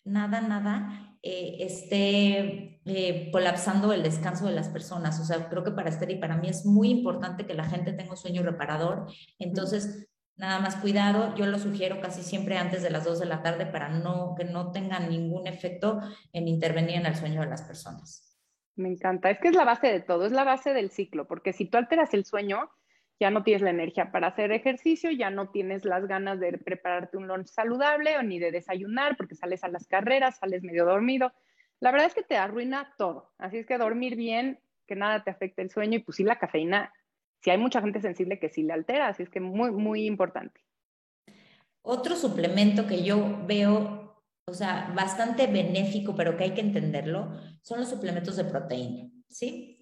nada, nada eh, esté eh, colapsando el descanso de las personas. O sea, creo que para Esther y para mí es muy importante que la gente tenga un sueño reparador. Entonces, Nada más cuidado, yo lo sugiero casi siempre antes de las 2 de la tarde para no, que no tengan ningún efecto en intervenir en el sueño de las personas. Me encanta, es que es la base de todo, es la base del ciclo, porque si tú alteras el sueño, ya no tienes la energía para hacer ejercicio, ya no tienes las ganas de prepararte un lunch saludable o ni de desayunar porque sales a las carreras, sales medio dormido. La verdad es que te arruina todo, así es que dormir bien, que nada te afecte el sueño y pues sí la cafeína si hay mucha gente sensible que sí le altera, así es que muy, muy importante. Otro suplemento que yo veo, o sea, bastante benéfico, pero que hay que entenderlo, son los suplementos de proteína, ¿sí?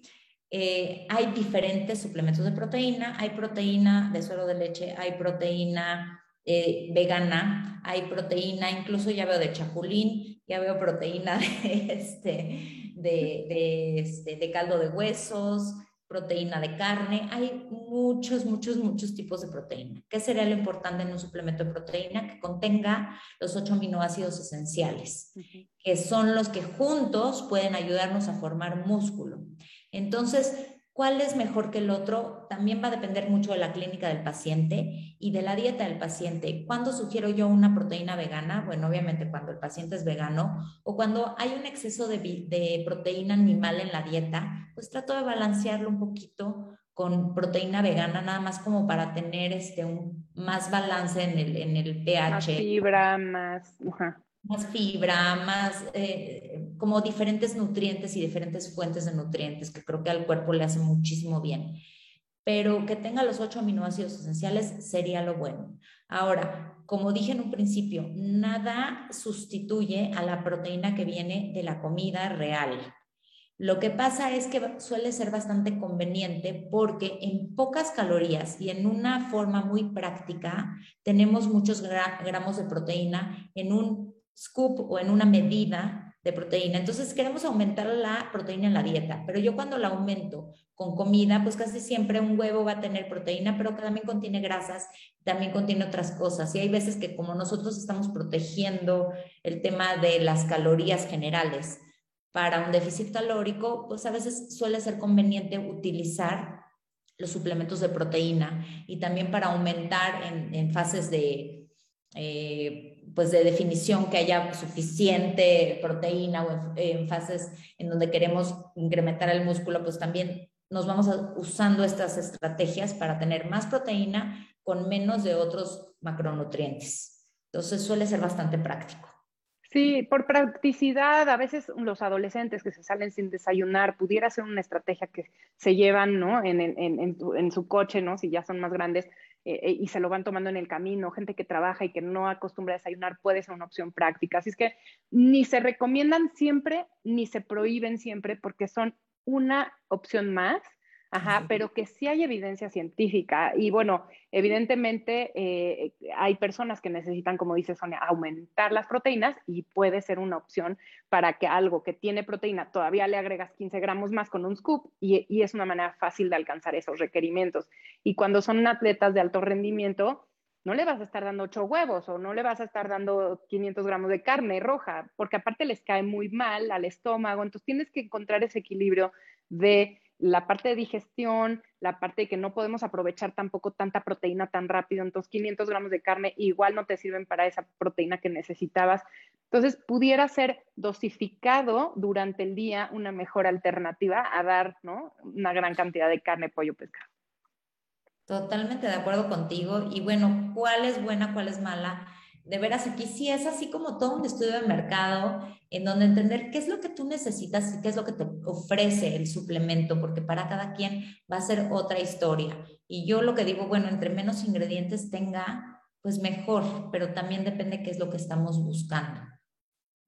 Eh, hay diferentes suplementos de proteína, hay proteína de suero de leche, hay proteína eh, vegana, hay proteína, incluso ya veo de chapulín, ya veo proteína de, este, de, este, de caldo de huesos, proteína de carne, hay muchos, muchos, muchos tipos de proteína. ¿Qué sería lo importante en un suplemento de proteína? Que contenga los ocho aminoácidos esenciales, que son los que juntos pueden ayudarnos a formar músculo. Entonces, ¿Cuál es mejor que el otro? También va a depender mucho de la clínica del paciente y de la dieta del paciente. ¿Cuándo sugiero yo una proteína vegana? Bueno, obviamente cuando el paciente es vegano o cuando hay un exceso de, proteína animal en la dieta, pues trato de balancearlo un poquito con proteína vegana, nada más como para tener este, un, más balance en el, en el pH. Más fibra, más... Más fibra, más eh, como diferentes nutrientes y diferentes fuentes de nutrientes que creo que al cuerpo le hace muchísimo bien. Pero que tenga los ocho aminoácidos esenciales sería lo bueno. Ahora, como dije en un principio, nada sustituye a la proteína que viene de la comida real. Lo que pasa es que suele ser bastante conveniente porque en pocas calorías y en una forma muy práctica tenemos muchos gramos de proteína en un scoop o en una medida de proteína. Entonces queremos aumentar la proteína en la dieta, pero yo cuando la aumento con comida, pues casi siempre un huevo va a tener proteína, pero que también contiene grasas, también contiene otras cosas. Y hay veces que como nosotros estamos protegiendo el tema de las calorías generales, para un déficit calórico, pues a veces suele ser conveniente utilizar los suplementos de proteína y también para aumentar en, fases de, eh, pues de definición que haya suficiente proteína o en, fases en donde queremos incrementar el músculo, pues también nos vamos usando estas estrategias para tener más proteína con menos de otros macronutrientes. Entonces suele ser bastante práctico. Sí, por practicidad, a veces los adolescentes que se salen sin desayunar, pudiera ser una estrategia que se llevan, ¿no? En, en, en, su coche, ¿no? Si ya son más grandes eh, eh, y se lo van tomando en el camino, gente que trabaja y que no acostumbra a desayunar, puede ser una opción práctica. Así es que ni se recomiendan siempre, ni se prohíben siempre, porque son una opción más Ajá, pero que sí hay evidencia científica. Y bueno, evidentemente eh, hay personas que necesitan, como dice Sonia, aumentar las proteínas y puede ser una opción para que algo que tiene proteína todavía le agregas 15 gramos más con un scoop y, y es una manera fácil de alcanzar esos requerimientos. Y cuando son atletas de alto rendimiento, no le vas a estar dando ocho huevos o no le vas a estar dando 500 gramos de carne roja, porque aparte les cae muy mal al estómago. Entonces tienes que encontrar ese equilibrio de la parte de digestión, la parte de que no podemos aprovechar tampoco tanta proteína tan rápido, entonces 500 gramos de carne igual no te sirven para esa proteína que necesitabas. Entonces, pudiera ser dosificado durante el día una mejor alternativa a dar ¿no? una gran cantidad de carne, pollo, pescado. Totalmente de acuerdo contigo. Y bueno, ¿cuál es buena, cuál es mala? De veras aquí sí es así como todo un estudio de mercado en donde entender qué es lo que tú necesitas y qué es lo que te ofrece el suplemento, porque para cada quien va a ser otra historia. Y yo lo que digo, bueno, entre menos ingredientes tenga, pues mejor, pero también depende qué es lo que estamos buscando.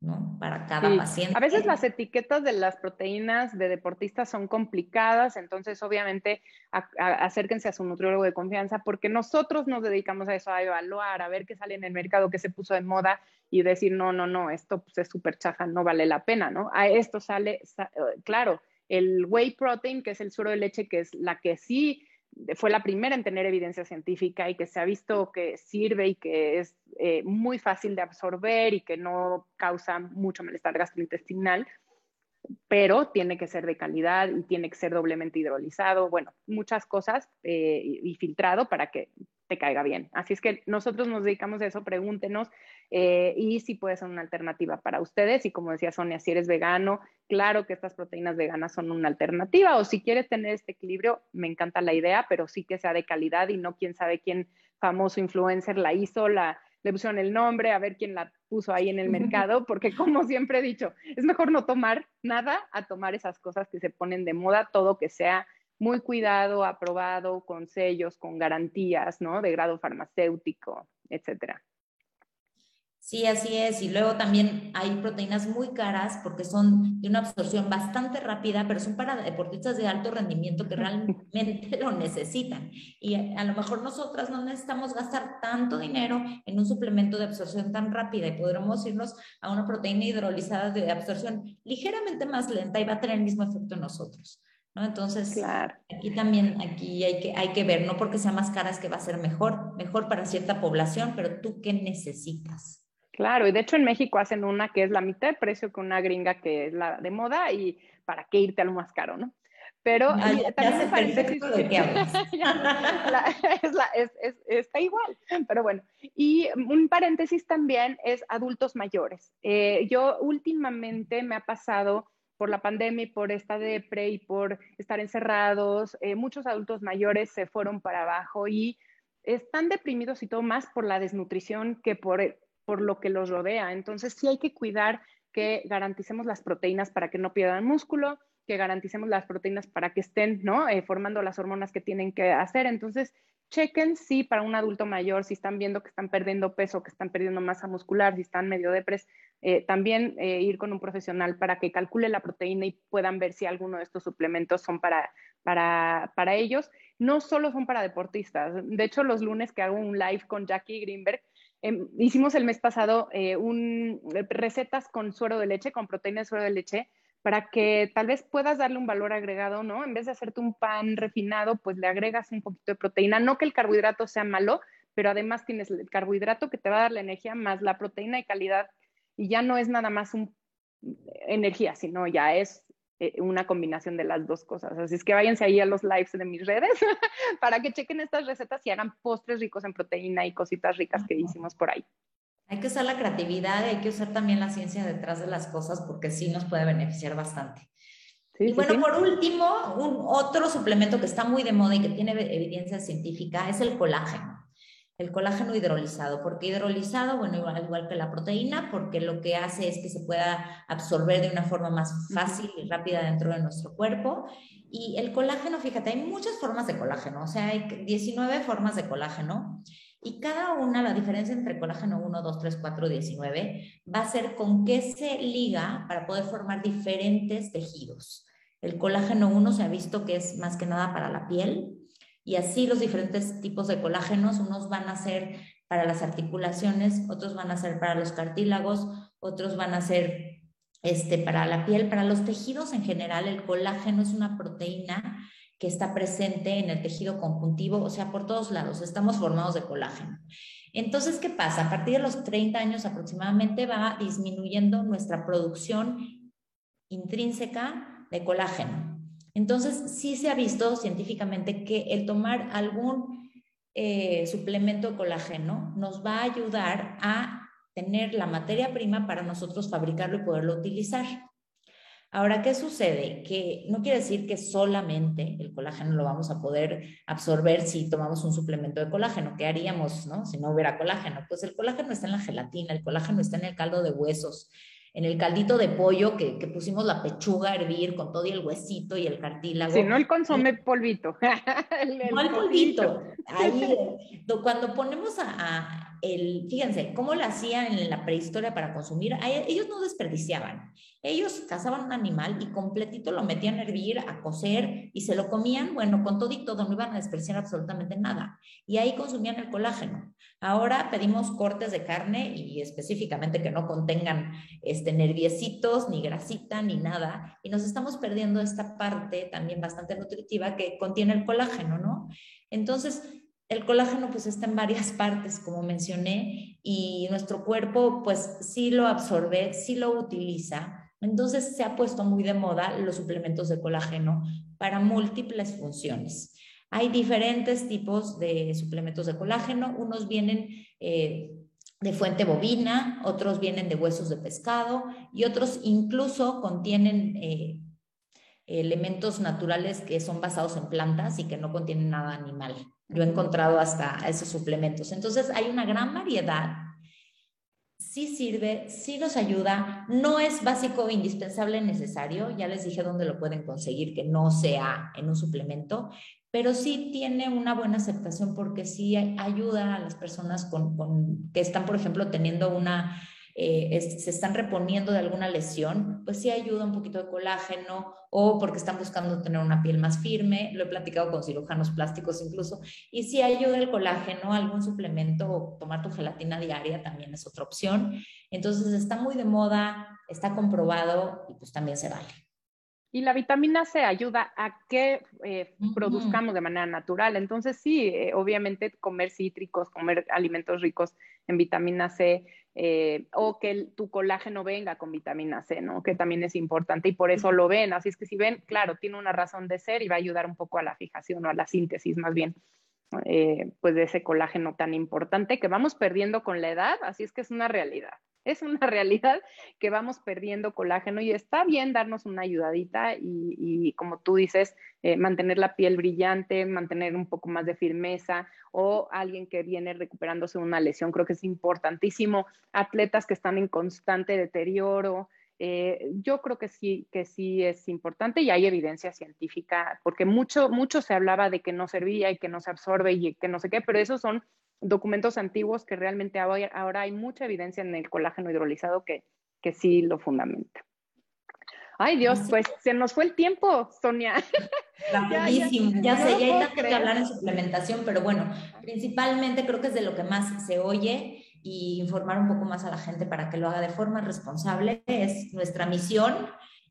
¿No? Para cada paciente. A veces las etiquetas de las proteínas de deportistas son complicadas, entonces obviamente acérquense a su nutriólogo de confianza porque nosotros nos dedicamos a eso, a evaluar, a ver qué sale en el mercado, qué se puso de moda y decir, no, no, no, esto pues, es súper chafa, no vale la pena, ¿no? A esto sale, claro, el whey protein, que es el suero de leche, que es la que sí fue la primera en tener evidencia científica y que se ha visto que sirve y que es eh, muy fácil de absorber y que no causa mucho malestar gastrointestinal, pero tiene que ser de calidad y tiene que ser doblemente hidrolizado, bueno, muchas cosas eh, y filtrado para que te caiga bien. Así es que nosotros nos dedicamos a eso, pregúntenos eh, y si puede ser una alternativa para ustedes. Y como decía Sonia, si eres vegano, claro que estas proteínas veganas son una alternativa. O si quieres tener este equilibrio, me encanta la idea, pero sí que sea de calidad y no quién sabe quién famoso influencer la hizo, la, le pusieron el nombre, a ver quién la puso ahí en el mercado, porque como siempre he dicho, es mejor no tomar nada a tomar esas cosas que se ponen de moda, todo que sea muy cuidado, aprobado, con sellos, con garantías, ¿no? De grado farmacéutico, etcétera. Sí, así es. Y luego también hay proteínas muy caras porque son de una absorción bastante rápida, pero son para deportistas de alto rendimiento que realmente lo necesitan. Y a, lo mejor nosotras no necesitamos gastar tanto dinero en un suplemento de absorción tan rápida y podremos irnos a una proteína hidrolizada de absorción ligeramente más lenta y va a tener el mismo efecto en nosotros. ¿No? Entonces, aquí también aquí hay que, hay que ver, no porque sea más cara es que va a ser mejor, mejor para cierta población, pero tú qué necesitas. Claro, y de hecho en México hacen una que es la mitad de precio que una gringa que es la de moda y para qué irte a lo más caro, ¿no? Pero también un paréntesis. ¿De qué está igual, pero bueno. Y un paréntesis también es adultos mayores. Eh, yo últimamente me ha pasado por la pandemia y por esta depre y por estar encerrados, eh, muchos adultos mayores se fueron para abajo y están deprimidos y todo más por la desnutrición que por, por lo que los rodea. Entonces sí hay que cuidar que garanticemos las proteínas para que no pierdan músculo, que garanticemos las proteínas para que estén ¿no? Eh, formando las hormonas que tienen que hacer. Entonces, chequen si para un adulto mayor, si están viendo que están perdiendo peso, que están perdiendo masa muscular, si están medio depres, eh, también eh, ir con un profesional para que calcule la proteína y puedan ver si alguno de estos suplementos son para, para, para ellos. No solo son para deportistas. De hecho, los lunes que hago un live con Jackie Greenberg, em, hicimos el mes pasado un, recetas con suero de leche, con proteína de suero de leche, para que tal vez puedas darle un valor agregado, ¿no? En vez de hacerte un pan refinado, pues le agregas un poquito de proteína. No que el carbohidrato sea malo, pero además tienes el carbohidrato que te va a dar la energía más la proteína de calidad y ya no es nada más un, energía, sino ya es eh, una combinación de las dos cosas. Así es que váyanse ahí a los lives de mis redes para que chequen estas recetas y hagan postres ricos en proteína y cositas ricas que hicimos por ahí. Hay que usar la creatividad y hay que usar también la ciencia detrás de las cosas porque sí nos puede beneficiar bastante. y bueno, por último, un otro suplemento que está muy de moda y que tiene evidencia científica es el colágeno. El colágeno hidrolizado. ¿Por qué hidrolizado? Bueno, igual, igual que la proteína, porque lo que hace es que se pueda absorber de una forma más fácil y rápida dentro de nuestro cuerpo. Y el colágeno, fíjate, hay muchas formas de colágeno, o sea, hay 19 formas de colágeno. Y cada una, la diferencia entre colágeno 1, 2, 3, 4, 19, va a ser con qué se liga para poder formar diferentes tejidos. El colágeno 1 se ha visto que es más que nada para la piel y así los diferentes tipos de colágenos, unos van a ser para las articulaciones, otros van a ser para los cartílagos, otros van a ser este, para la piel, para los tejidos en general. El colágeno es una proteína que está presente en el tejido conjuntivo, o sea, por todos lados, estamos formados de colágeno. Entonces, ¿qué pasa? A partir de los 30 años aproximadamente va disminuyendo nuestra producción intrínseca de colágeno. Entonces, sí se ha visto científicamente que el tomar algún eh, suplemento de colágeno nos va a ayudar a tener la materia prima para nosotros fabricarlo y poderlo utilizar. Ahora, ¿qué sucede? Que no quiere decir que solamente el colágeno lo vamos a poder absorber si tomamos un suplemento de colágeno. ¿Qué haríamos no? si no hubiera colágeno? Pues el colágeno está en la gelatina, el colágeno está en el caldo de huesos, en el caldito de pollo que, pusimos la pechuga a hervir con todo y el huesito y el cartílago. Si no el consome polvito. el, no el polvito. Ahí, cuando ponemos a, el, fíjense, cómo lo hacían en la prehistoria para consumir, ellos no desperdiciaban. Ellos cazaban un animal y completito lo metían a hervir, a cocer y se lo comían, bueno, con todo y todo, no iban a desperdiciar absolutamente nada. Y ahí consumían el colágeno. Ahora pedimos cortes de carne y específicamente que no contengan este, nerviecitos, ni grasita, ni nada. Y nos estamos perdiendo esta parte también bastante nutritiva que contiene el colágeno, ¿no? Entonces, el colágeno pues está en varias partes, como mencioné, y nuestro cuerpo pues sí lo absorbe, sí lo utiliza entonces se ha puesto muy de moda los suplementos de colágeno para múltiples funciones. Hay diferentes tipos de suplementos de colágeno. Unos vienen eh, de fuente bovina, otros vienen de huesos de pescado y otros incluso contienen eh, elementos naturales que son basados en plantas y que no contienen nada animal. Yo he encontrado hasta esos suplementos. Entonces hay una gran variedad sí sirve, sí nos ayuda, no es básico, indispensable, necesario, ya les dije dónde lo pueden conseguir, que no sea en un suplemento, pero sí tiene una buena aceptación porque sí ayuda a las personas con, que están, por ejemplo, teniendo una eh, se están reponiendo de alguna lesión, pues sí ayuda un poquito de colágeno o porque están buscando tener una piel más firme, lo he platicado con cirujanos plásticos incluso, y si ayuda el colágeno, algún suplemento o tomar tu gelatina diaria también es otra opción. Entonces está muy de moda, está comprobado y pues también se vale. Y la vitamina C ayuda a que eh, produzcamos de manera natural. Entonces, sí, eh, obviamente comer cítricos, comer alimentos ricos en vitamina C eh, o que tu colágeno venga con vitamina C, ¿no? Que también es importante y por eso lo ven. Así es que si ven, claro, tiene una razón de ser y va a ayudar un poco a la fijación o a la síntesis más bien. pues de ese colágeno tan importante que vamos perdiendo con la edad, así es que es una realidad es una realidad que vamos perdiendo colágeno y está bien darnos una ayudadita y, como tú dices, eh, mantener la piel brillante, mantener un poco más de firmeza o alguien que viene recuperándose de una lesión, creo que es importantísimo. Atletas que están en constante deterioro, eh, yo creo que sí, que sí es importante y hay evidencia científica, porque mucho, mucho se hablaba de que no servía y que no se absorbe y que no sé qué, pero esos son documentos antiguos que realmente ahora hay mucha evidencia en el colágeno hidrolizado que, que sí lo fundamenta. Ay Dios, pues se nos fue el tiempo, Sonia. Rapidísimo, ya, sé, ya hay tanto que hablar en suplementación, pero bueno, principalmente creo que es de lo que más se oye y informar un poco más a la gente para que lo haga de forma responsable es nuestra misión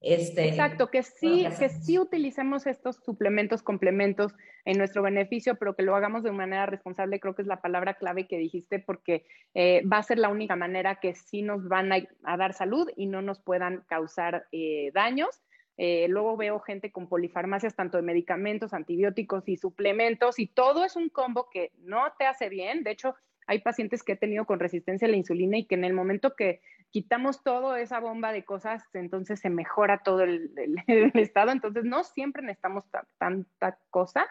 este, Exacto, que sí, que sí utilicemos estos suplementos, complementos en nuestro beneficio, pero que lo hagamos de manera responsable, creo que es la palabra clave que dijiste, porque eh, va a ser la única manera que sí nos van a, dar salud y no nos puedan causar eh, daños. Eh, luego veo gente con polifarmacias, tanto de medicamentos, antibióticos y suplementos, y todo es un combo que no te hace bien. De hecho, hay pacientes que he tenido con resistencia a la insulina y que en el momento que quitamos toda esa bomba de cosas, entonces se mejora todo el, estado. Entonces, no siempre necesitamos tanta cosa,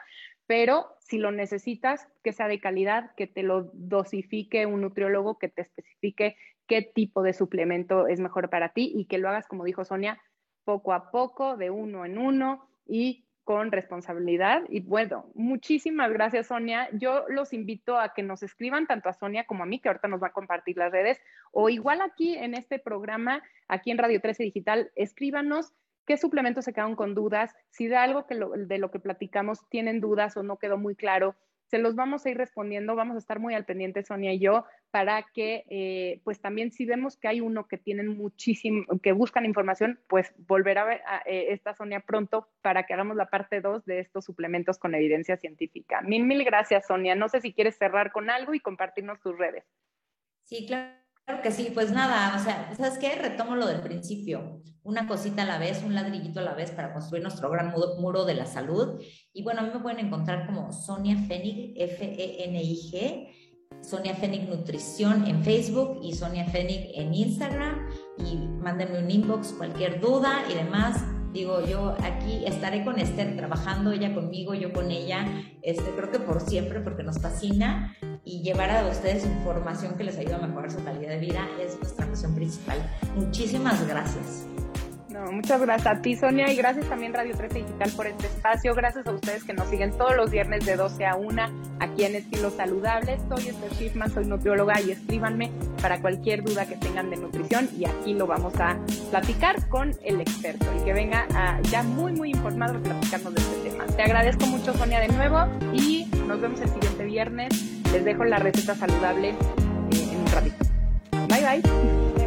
pero si lo necesitas, que sea de calidad, que te lo dosifique un nutriólogo, que te especifique qué tipo de suplemento es mejor para ti y que lo hagas, como dijo Sonia, poco a poco, de uno en uno y con responsabilidad. Y bueno, muchísimas gracias, Sonia. Yo los invito a que nos escriban tanto a Sonia como a mí, que ahorita nos va a compartir las redes, o igual aquí en este programa, aquí en Radio 13 Digital, escríbanos qué suplementos se quedaron con dudas, si de algo que de lo que platicamos tienen dudas o no quedó muy claro, se los vamos a ir respondiendo, vamos a estar muy al pendiente, Sonia y yo, para que, eh, pues también si vemos que hay uno que tienen muchísimo, que buscan información, pues volver a ver eh, esta Sonia pronto para que hagamos la parte 2 de estos suplementos con evidencia científica. Mil, mil gracias, Sonia. No sé si quieres cerrar con algo y compartirnos tus redes. Sí, claro Claro que sí, pues nada, o sea, ¿sabes qué? Retomo lo del principio, una cosita a la vez, un ladrillito a la vez para construir nuestro gran muro de la salud. Y bueno, a mí me pueden encontrar como Sonia Fenig, F-E-N-I-G, Sonia Fenig Nutrición en Facebook y Sonia Fenig en Instagram. Y mándenme un inbox, cualquier duda y demás. Digo, yo aquí estaré con Esther trabajando, ella conmigo, yo con ella, este, creo que por siempre, porque nos fascina y llevar a ustedes información que les ayude a mejorar su calidad de vida es nuestra misión principal. Muchísimas gracias. Muchas gracias a ti, Sonia, y gracias también Radio 13 Digital por este espacio. Gracias a ustedes que nos siguen todos los viernes de 12 a 1 aquí en Estilo Saludable. Soy Esther Schiffman, soy nutrióloga y escríbanme para cualquier duda que tengan de nutrición y aquí lo vamos a platicar con el experto, y que venga ya muy, muy informado a platicarnos de este tema. Te agradezco mucho, Sonia, de nuevo y nos vemos el siguiente viernes. Les dejo la receta saludable eh, en un ratito. Bye, bye.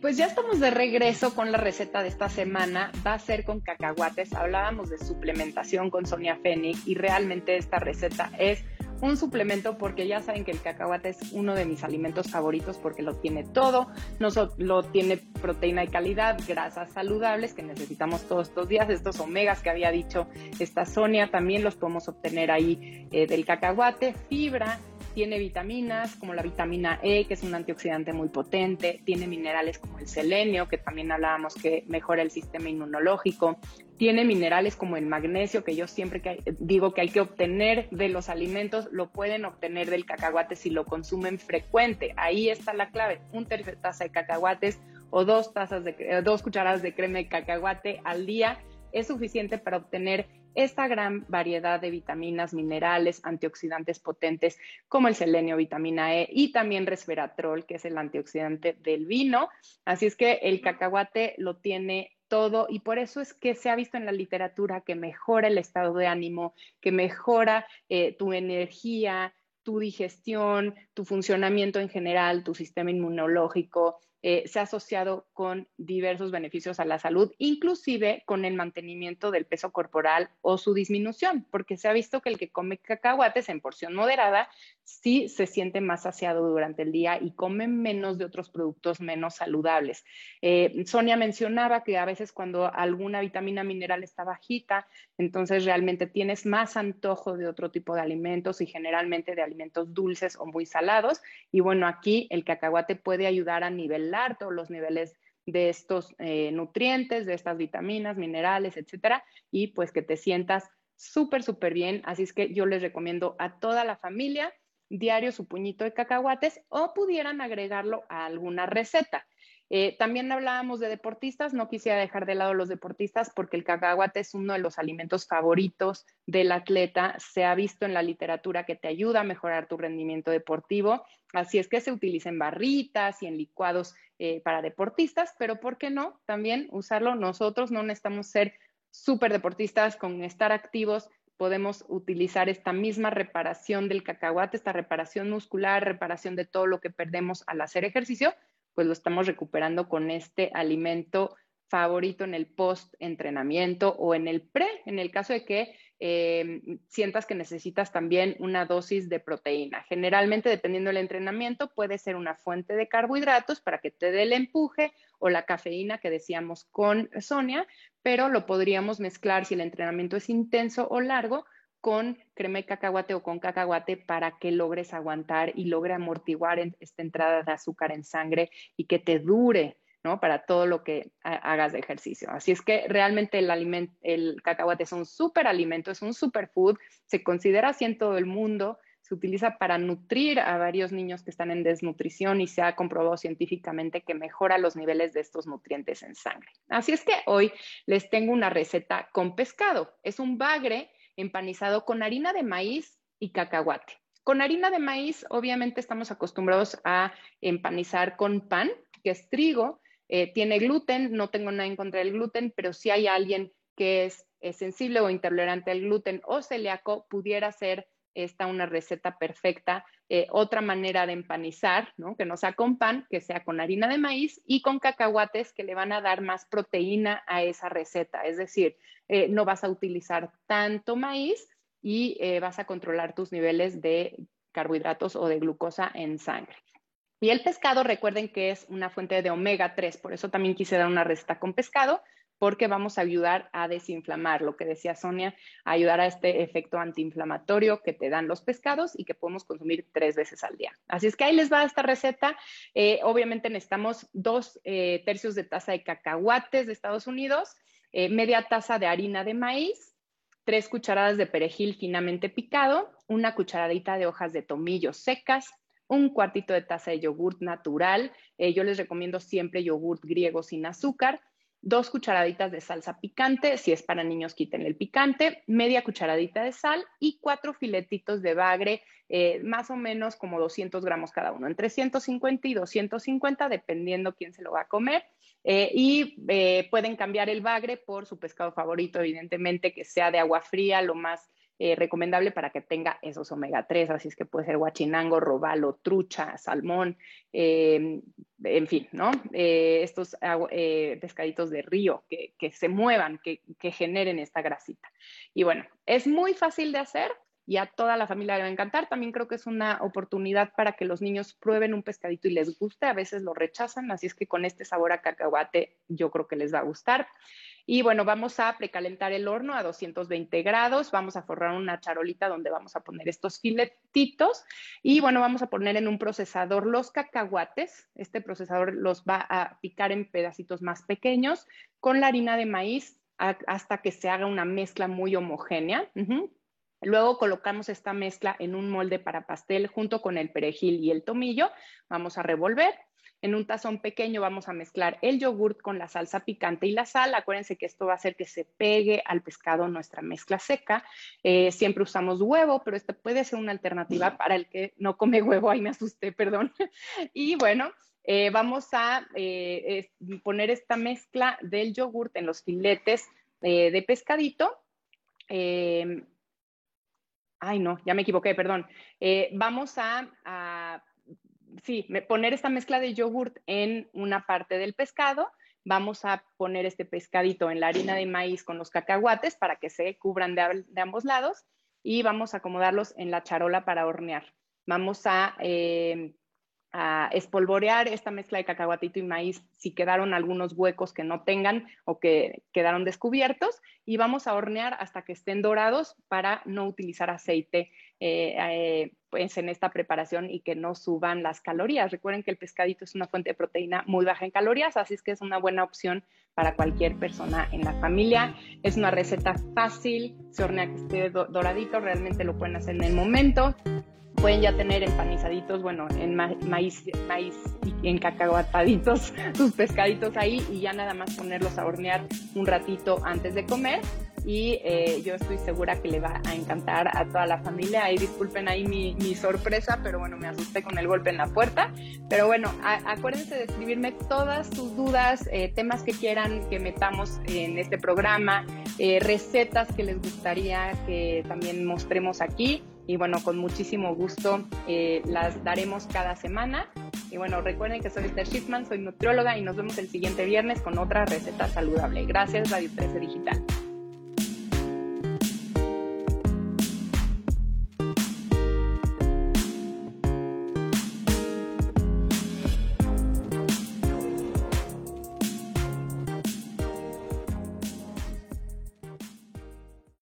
Pues ya estamos de regreso con la receta de esta semana. Va a ser con cacahuates. Hablábamos de suplementación con Sonia Fénix y realmente esta receta es un suplemento porque ya saben que el cacahuate es uno de mis alimentos favoritos porque lo tiene todo, no lo tiene proteína de calidad, grasas saludables que necesitamos todos estos días, estos omegas que había dicho esta Sonia, también los podemos obtener ahí eh, del cacahuate, fibra, tiene vitaminas como la vitamina E, que es un antioxidante muy potente, tiene minerales como el selenio, que también hablábamos que mejora el sistema inmunológico, tiene minerales como el magnesio, que yo siempre que digo que hay que obtener de los alimentos, lo pueden obtener del cacahuate si lo consumen frecuente. Ahí está la clave, un tercer taza de cacahuates o dos tazas de eh, dos cucharadas de crema de cacahuate al día es suficiente para obtener esta gran variedad de vitaminas, minerales, antioxidantes potentes como el selenio, vitamina E y también resveratrol, que es el antioxidante del vino. Así es que el cacahuate lo tiene todo y por eso es que se ha visto en la literatura que mejora el estado de ánimo, que mejora eh, tu energía, tu digestión, tu funcionamiento en general, tu sistema inmunológico, eh, se ha asociado con diversos beneficios a la salud, inclusive con el mantenimiento del peso corporal o su disminución, porque se ha visto que el que come cacahuates en porción moderada sí se siente más saciado durante el día y come menos de otros productos menos saludables. Eh, Sonia mencionaba que a veces cuando alguna vitamina mineral está bajita, entonces realmente tienes más antojo de otro tipo de alimentos y generalmente de alimentos dulces o muy salados. Y bueno, aquí el cacahuate puede ayudar a nivel todos los niveles de estos eh, nutrientes, de estas vitaminas, minerales, etcétera, y pues que te sientas súper, súper bien. Así es que yo les recomiendo a toda la familia diario su puñito de cacahuates o pudieran agregarlo a alguna receta. Eh, también hablábamos de deportistas, no quisiera dejar de lado los deportistas porque el cacahuate es uno de los alimentos favoritos del atleta. Se ha visto en la literatura que te ayuda a mejorar tu rendimiento deportivo, así es que se utiliza en barritas y en licuados eh, para deportistas, pero ¿por qué no? También usarlo nosotros, no necesitamos ser súper deportistas con estar activos, podemos utilizar esta misma reparación del cacahuate, esta reparación muscular, reparación de todo lo que perdemos al hacer ejercicio, pues lo estamos recuperando con este alimento favorito en el post-entrenamiento o en el pre, en el caso de que eh, sientas que necesitas también una dosis de proteína. Generalmente, dependiendo del entrenamiento, puede ser una fuente de carbohidratos para que te dé el empuje o la cafeína que decíamos con Sonia, pero lo podríamos mezclar si el entrenamiento es intenso o largo con crema de cacahuate o con cacahuate para que logres aguantar y logre amortiguar esta entrada de azúcar en sangre y que te dure, ¿no? Para todo lo que hagas de ejercicio. Así es que realmente el, el cacahuate es un súper alimento, es un superfood, se considera así en todo el mundo, se utiliza para nutrir a varios niños que están en desnutrición y se ha comprobado científicamente que mejora los niveles de estos nutrientes en sangre. Así es que hoy les tengo una receta con pescado. Es un bagre empanizado con harina de maíz y cacahuate. Con harina de maíz, obviamente estamos acostumbrados a empanizar con pan, que es trigo, eh, tiene gluten, no tengo nada en contra del gluten, pero si hay alguien que es, sensible o intolerante al gluten o celíaco, pudiera ser esta una receta perfecta. Eh, otra manera de empanizar, ¿no? que no sea con pan, que sea con harina de maíz y con cacahuates que le van a dar más proteína a esa receta. Es decir, eh, no vas a utilizar tanto maíz y eh, vas a controlar tus niveles de carbohidratos o de glucosa en sangre. Y el pescado, recuerden que es una fuente de omega 3, por eso también quise dar una receta con pescado, porque vamos a ayudar a desinflamar, lo que decía Sonia, ayudar a este efecto antiinflamatorio que te dan los pescados y que podemos consumir tres veces al día. Así es que ahí les va esta receta. Eh, obviamente necesitamos dos eh, tercios de taza de cacahuates de Estados Unidos, eh, media taza de harina de maíz, tres cucharadas de perejil finamente picado, una cucharadita de hojas de tomillo secas, un cuartito de taza de yogurt natural. yo les recomiendo siempre yogurt griego sin azúcar dos cucharaditas de salsa picante, si es para niños quiten el picante, media cucharadita de sal y cuatro filetitos de bagre, eh, más o menos como 200 gramos cada uno, entre 150 y 250, dependiendo quién se lo va a comer. Eh, y eh, pueden cambiar el bagre por su pescado favorito, evidentemente que sea de agua fría, lo más eh, recomendable para que tenga esos omega 3, así es que puede ser guachinango, robalo, trucha, salmón, em, en fin, ¿no? Eh, estos eh, pescaditos de río que, que se muevan, que, que, generen esta grasita. Y bueno, es muy fácil de hacer y a toda la familia le va a encantar. También creo que es una oportunidad para que los niños prueben un pescadito y les guste. A veces lo rechazan, así es que con este sabor a cacahuate yo creo que les va a gustar. Y bueno, vamos a precalentar el horno a 220 grados. Vamos a forrar una charolita donde vamos a poner estos filetitos. Y bueno, vamos a poner en un procesador los cacahuates. Este procesador los va a picar en pedacitos más pequeños con la harina de maíz hasta que se haga una mezcla muy homogénea. Luego colocamos esta mezcla en un molde para pastel junto con el perejil y el tomillo. Vamos a revolver en un tazón pequeño vamos a mezclar el yogurt con la salsa picante y la sal. Acuérdense que esto va a hacer que se pegue al pescado nuestra mezcla seca. Eh, siempre usamos huevo, pero esta puede ser una alternativa para el que no come huevo. Ahí me asusté, perdón. y bueno, eh, vamos a eh, poner esta mezcla del yogurt en los filetes de pescadito. Ay, no, ya me equivoqué, perdón. Vamos a, a, sí, poner esta mezcla de yogurt en una parte del pescado. Vamos a poner este pescadito en la harina de maíz con los cacahuates para que se cubran de, ambos lados y vamos a acomodarlos en la charola para hornear. Vamos a eh, a espolvorear esta mezcla de cacahuatito y maíz si quedaron algunos huecos que no tengan o que quedaron descubiertos y vamos a hornear hasta que estén dorados para no utilizar aceite eh, eh, pues en esta preparación y que no suban las calorías. Recuerden que el pescadito es una fuente de proteína muy baja en calorías, así es que es una buena opción para cualquier persona en la familia. Es una receta fácil, se hornea que esté doradito, realmente lo pueden hacer en el momento pueden ya tener empanizaditos, bueno, en maíz, maíz y en cacahuataditos sus pescaditos ahí y ya nada más ponerlos a hornear un ratito antes de comer y eh, yo estoy segura que le va a encantar a toda la familia. Ahí disculpen ahí mi, sorpresa, pero bueno, me asusté con el golpe en la puerta. Pero bueno, acuérdense de escribirme todas sus dudas, eh, temas que quieran que metamos en este programa, eh, recetas que les gustaría que también mostremos aquí y bueno, con muchísimo gusto eh, las daremos cada semana. Y bueno, recuerden que soy Esther Schiffman, soy nutrióloga y nos vemos el siguiente viernes con otra receta saludable. Gracias Radio 13 Digital.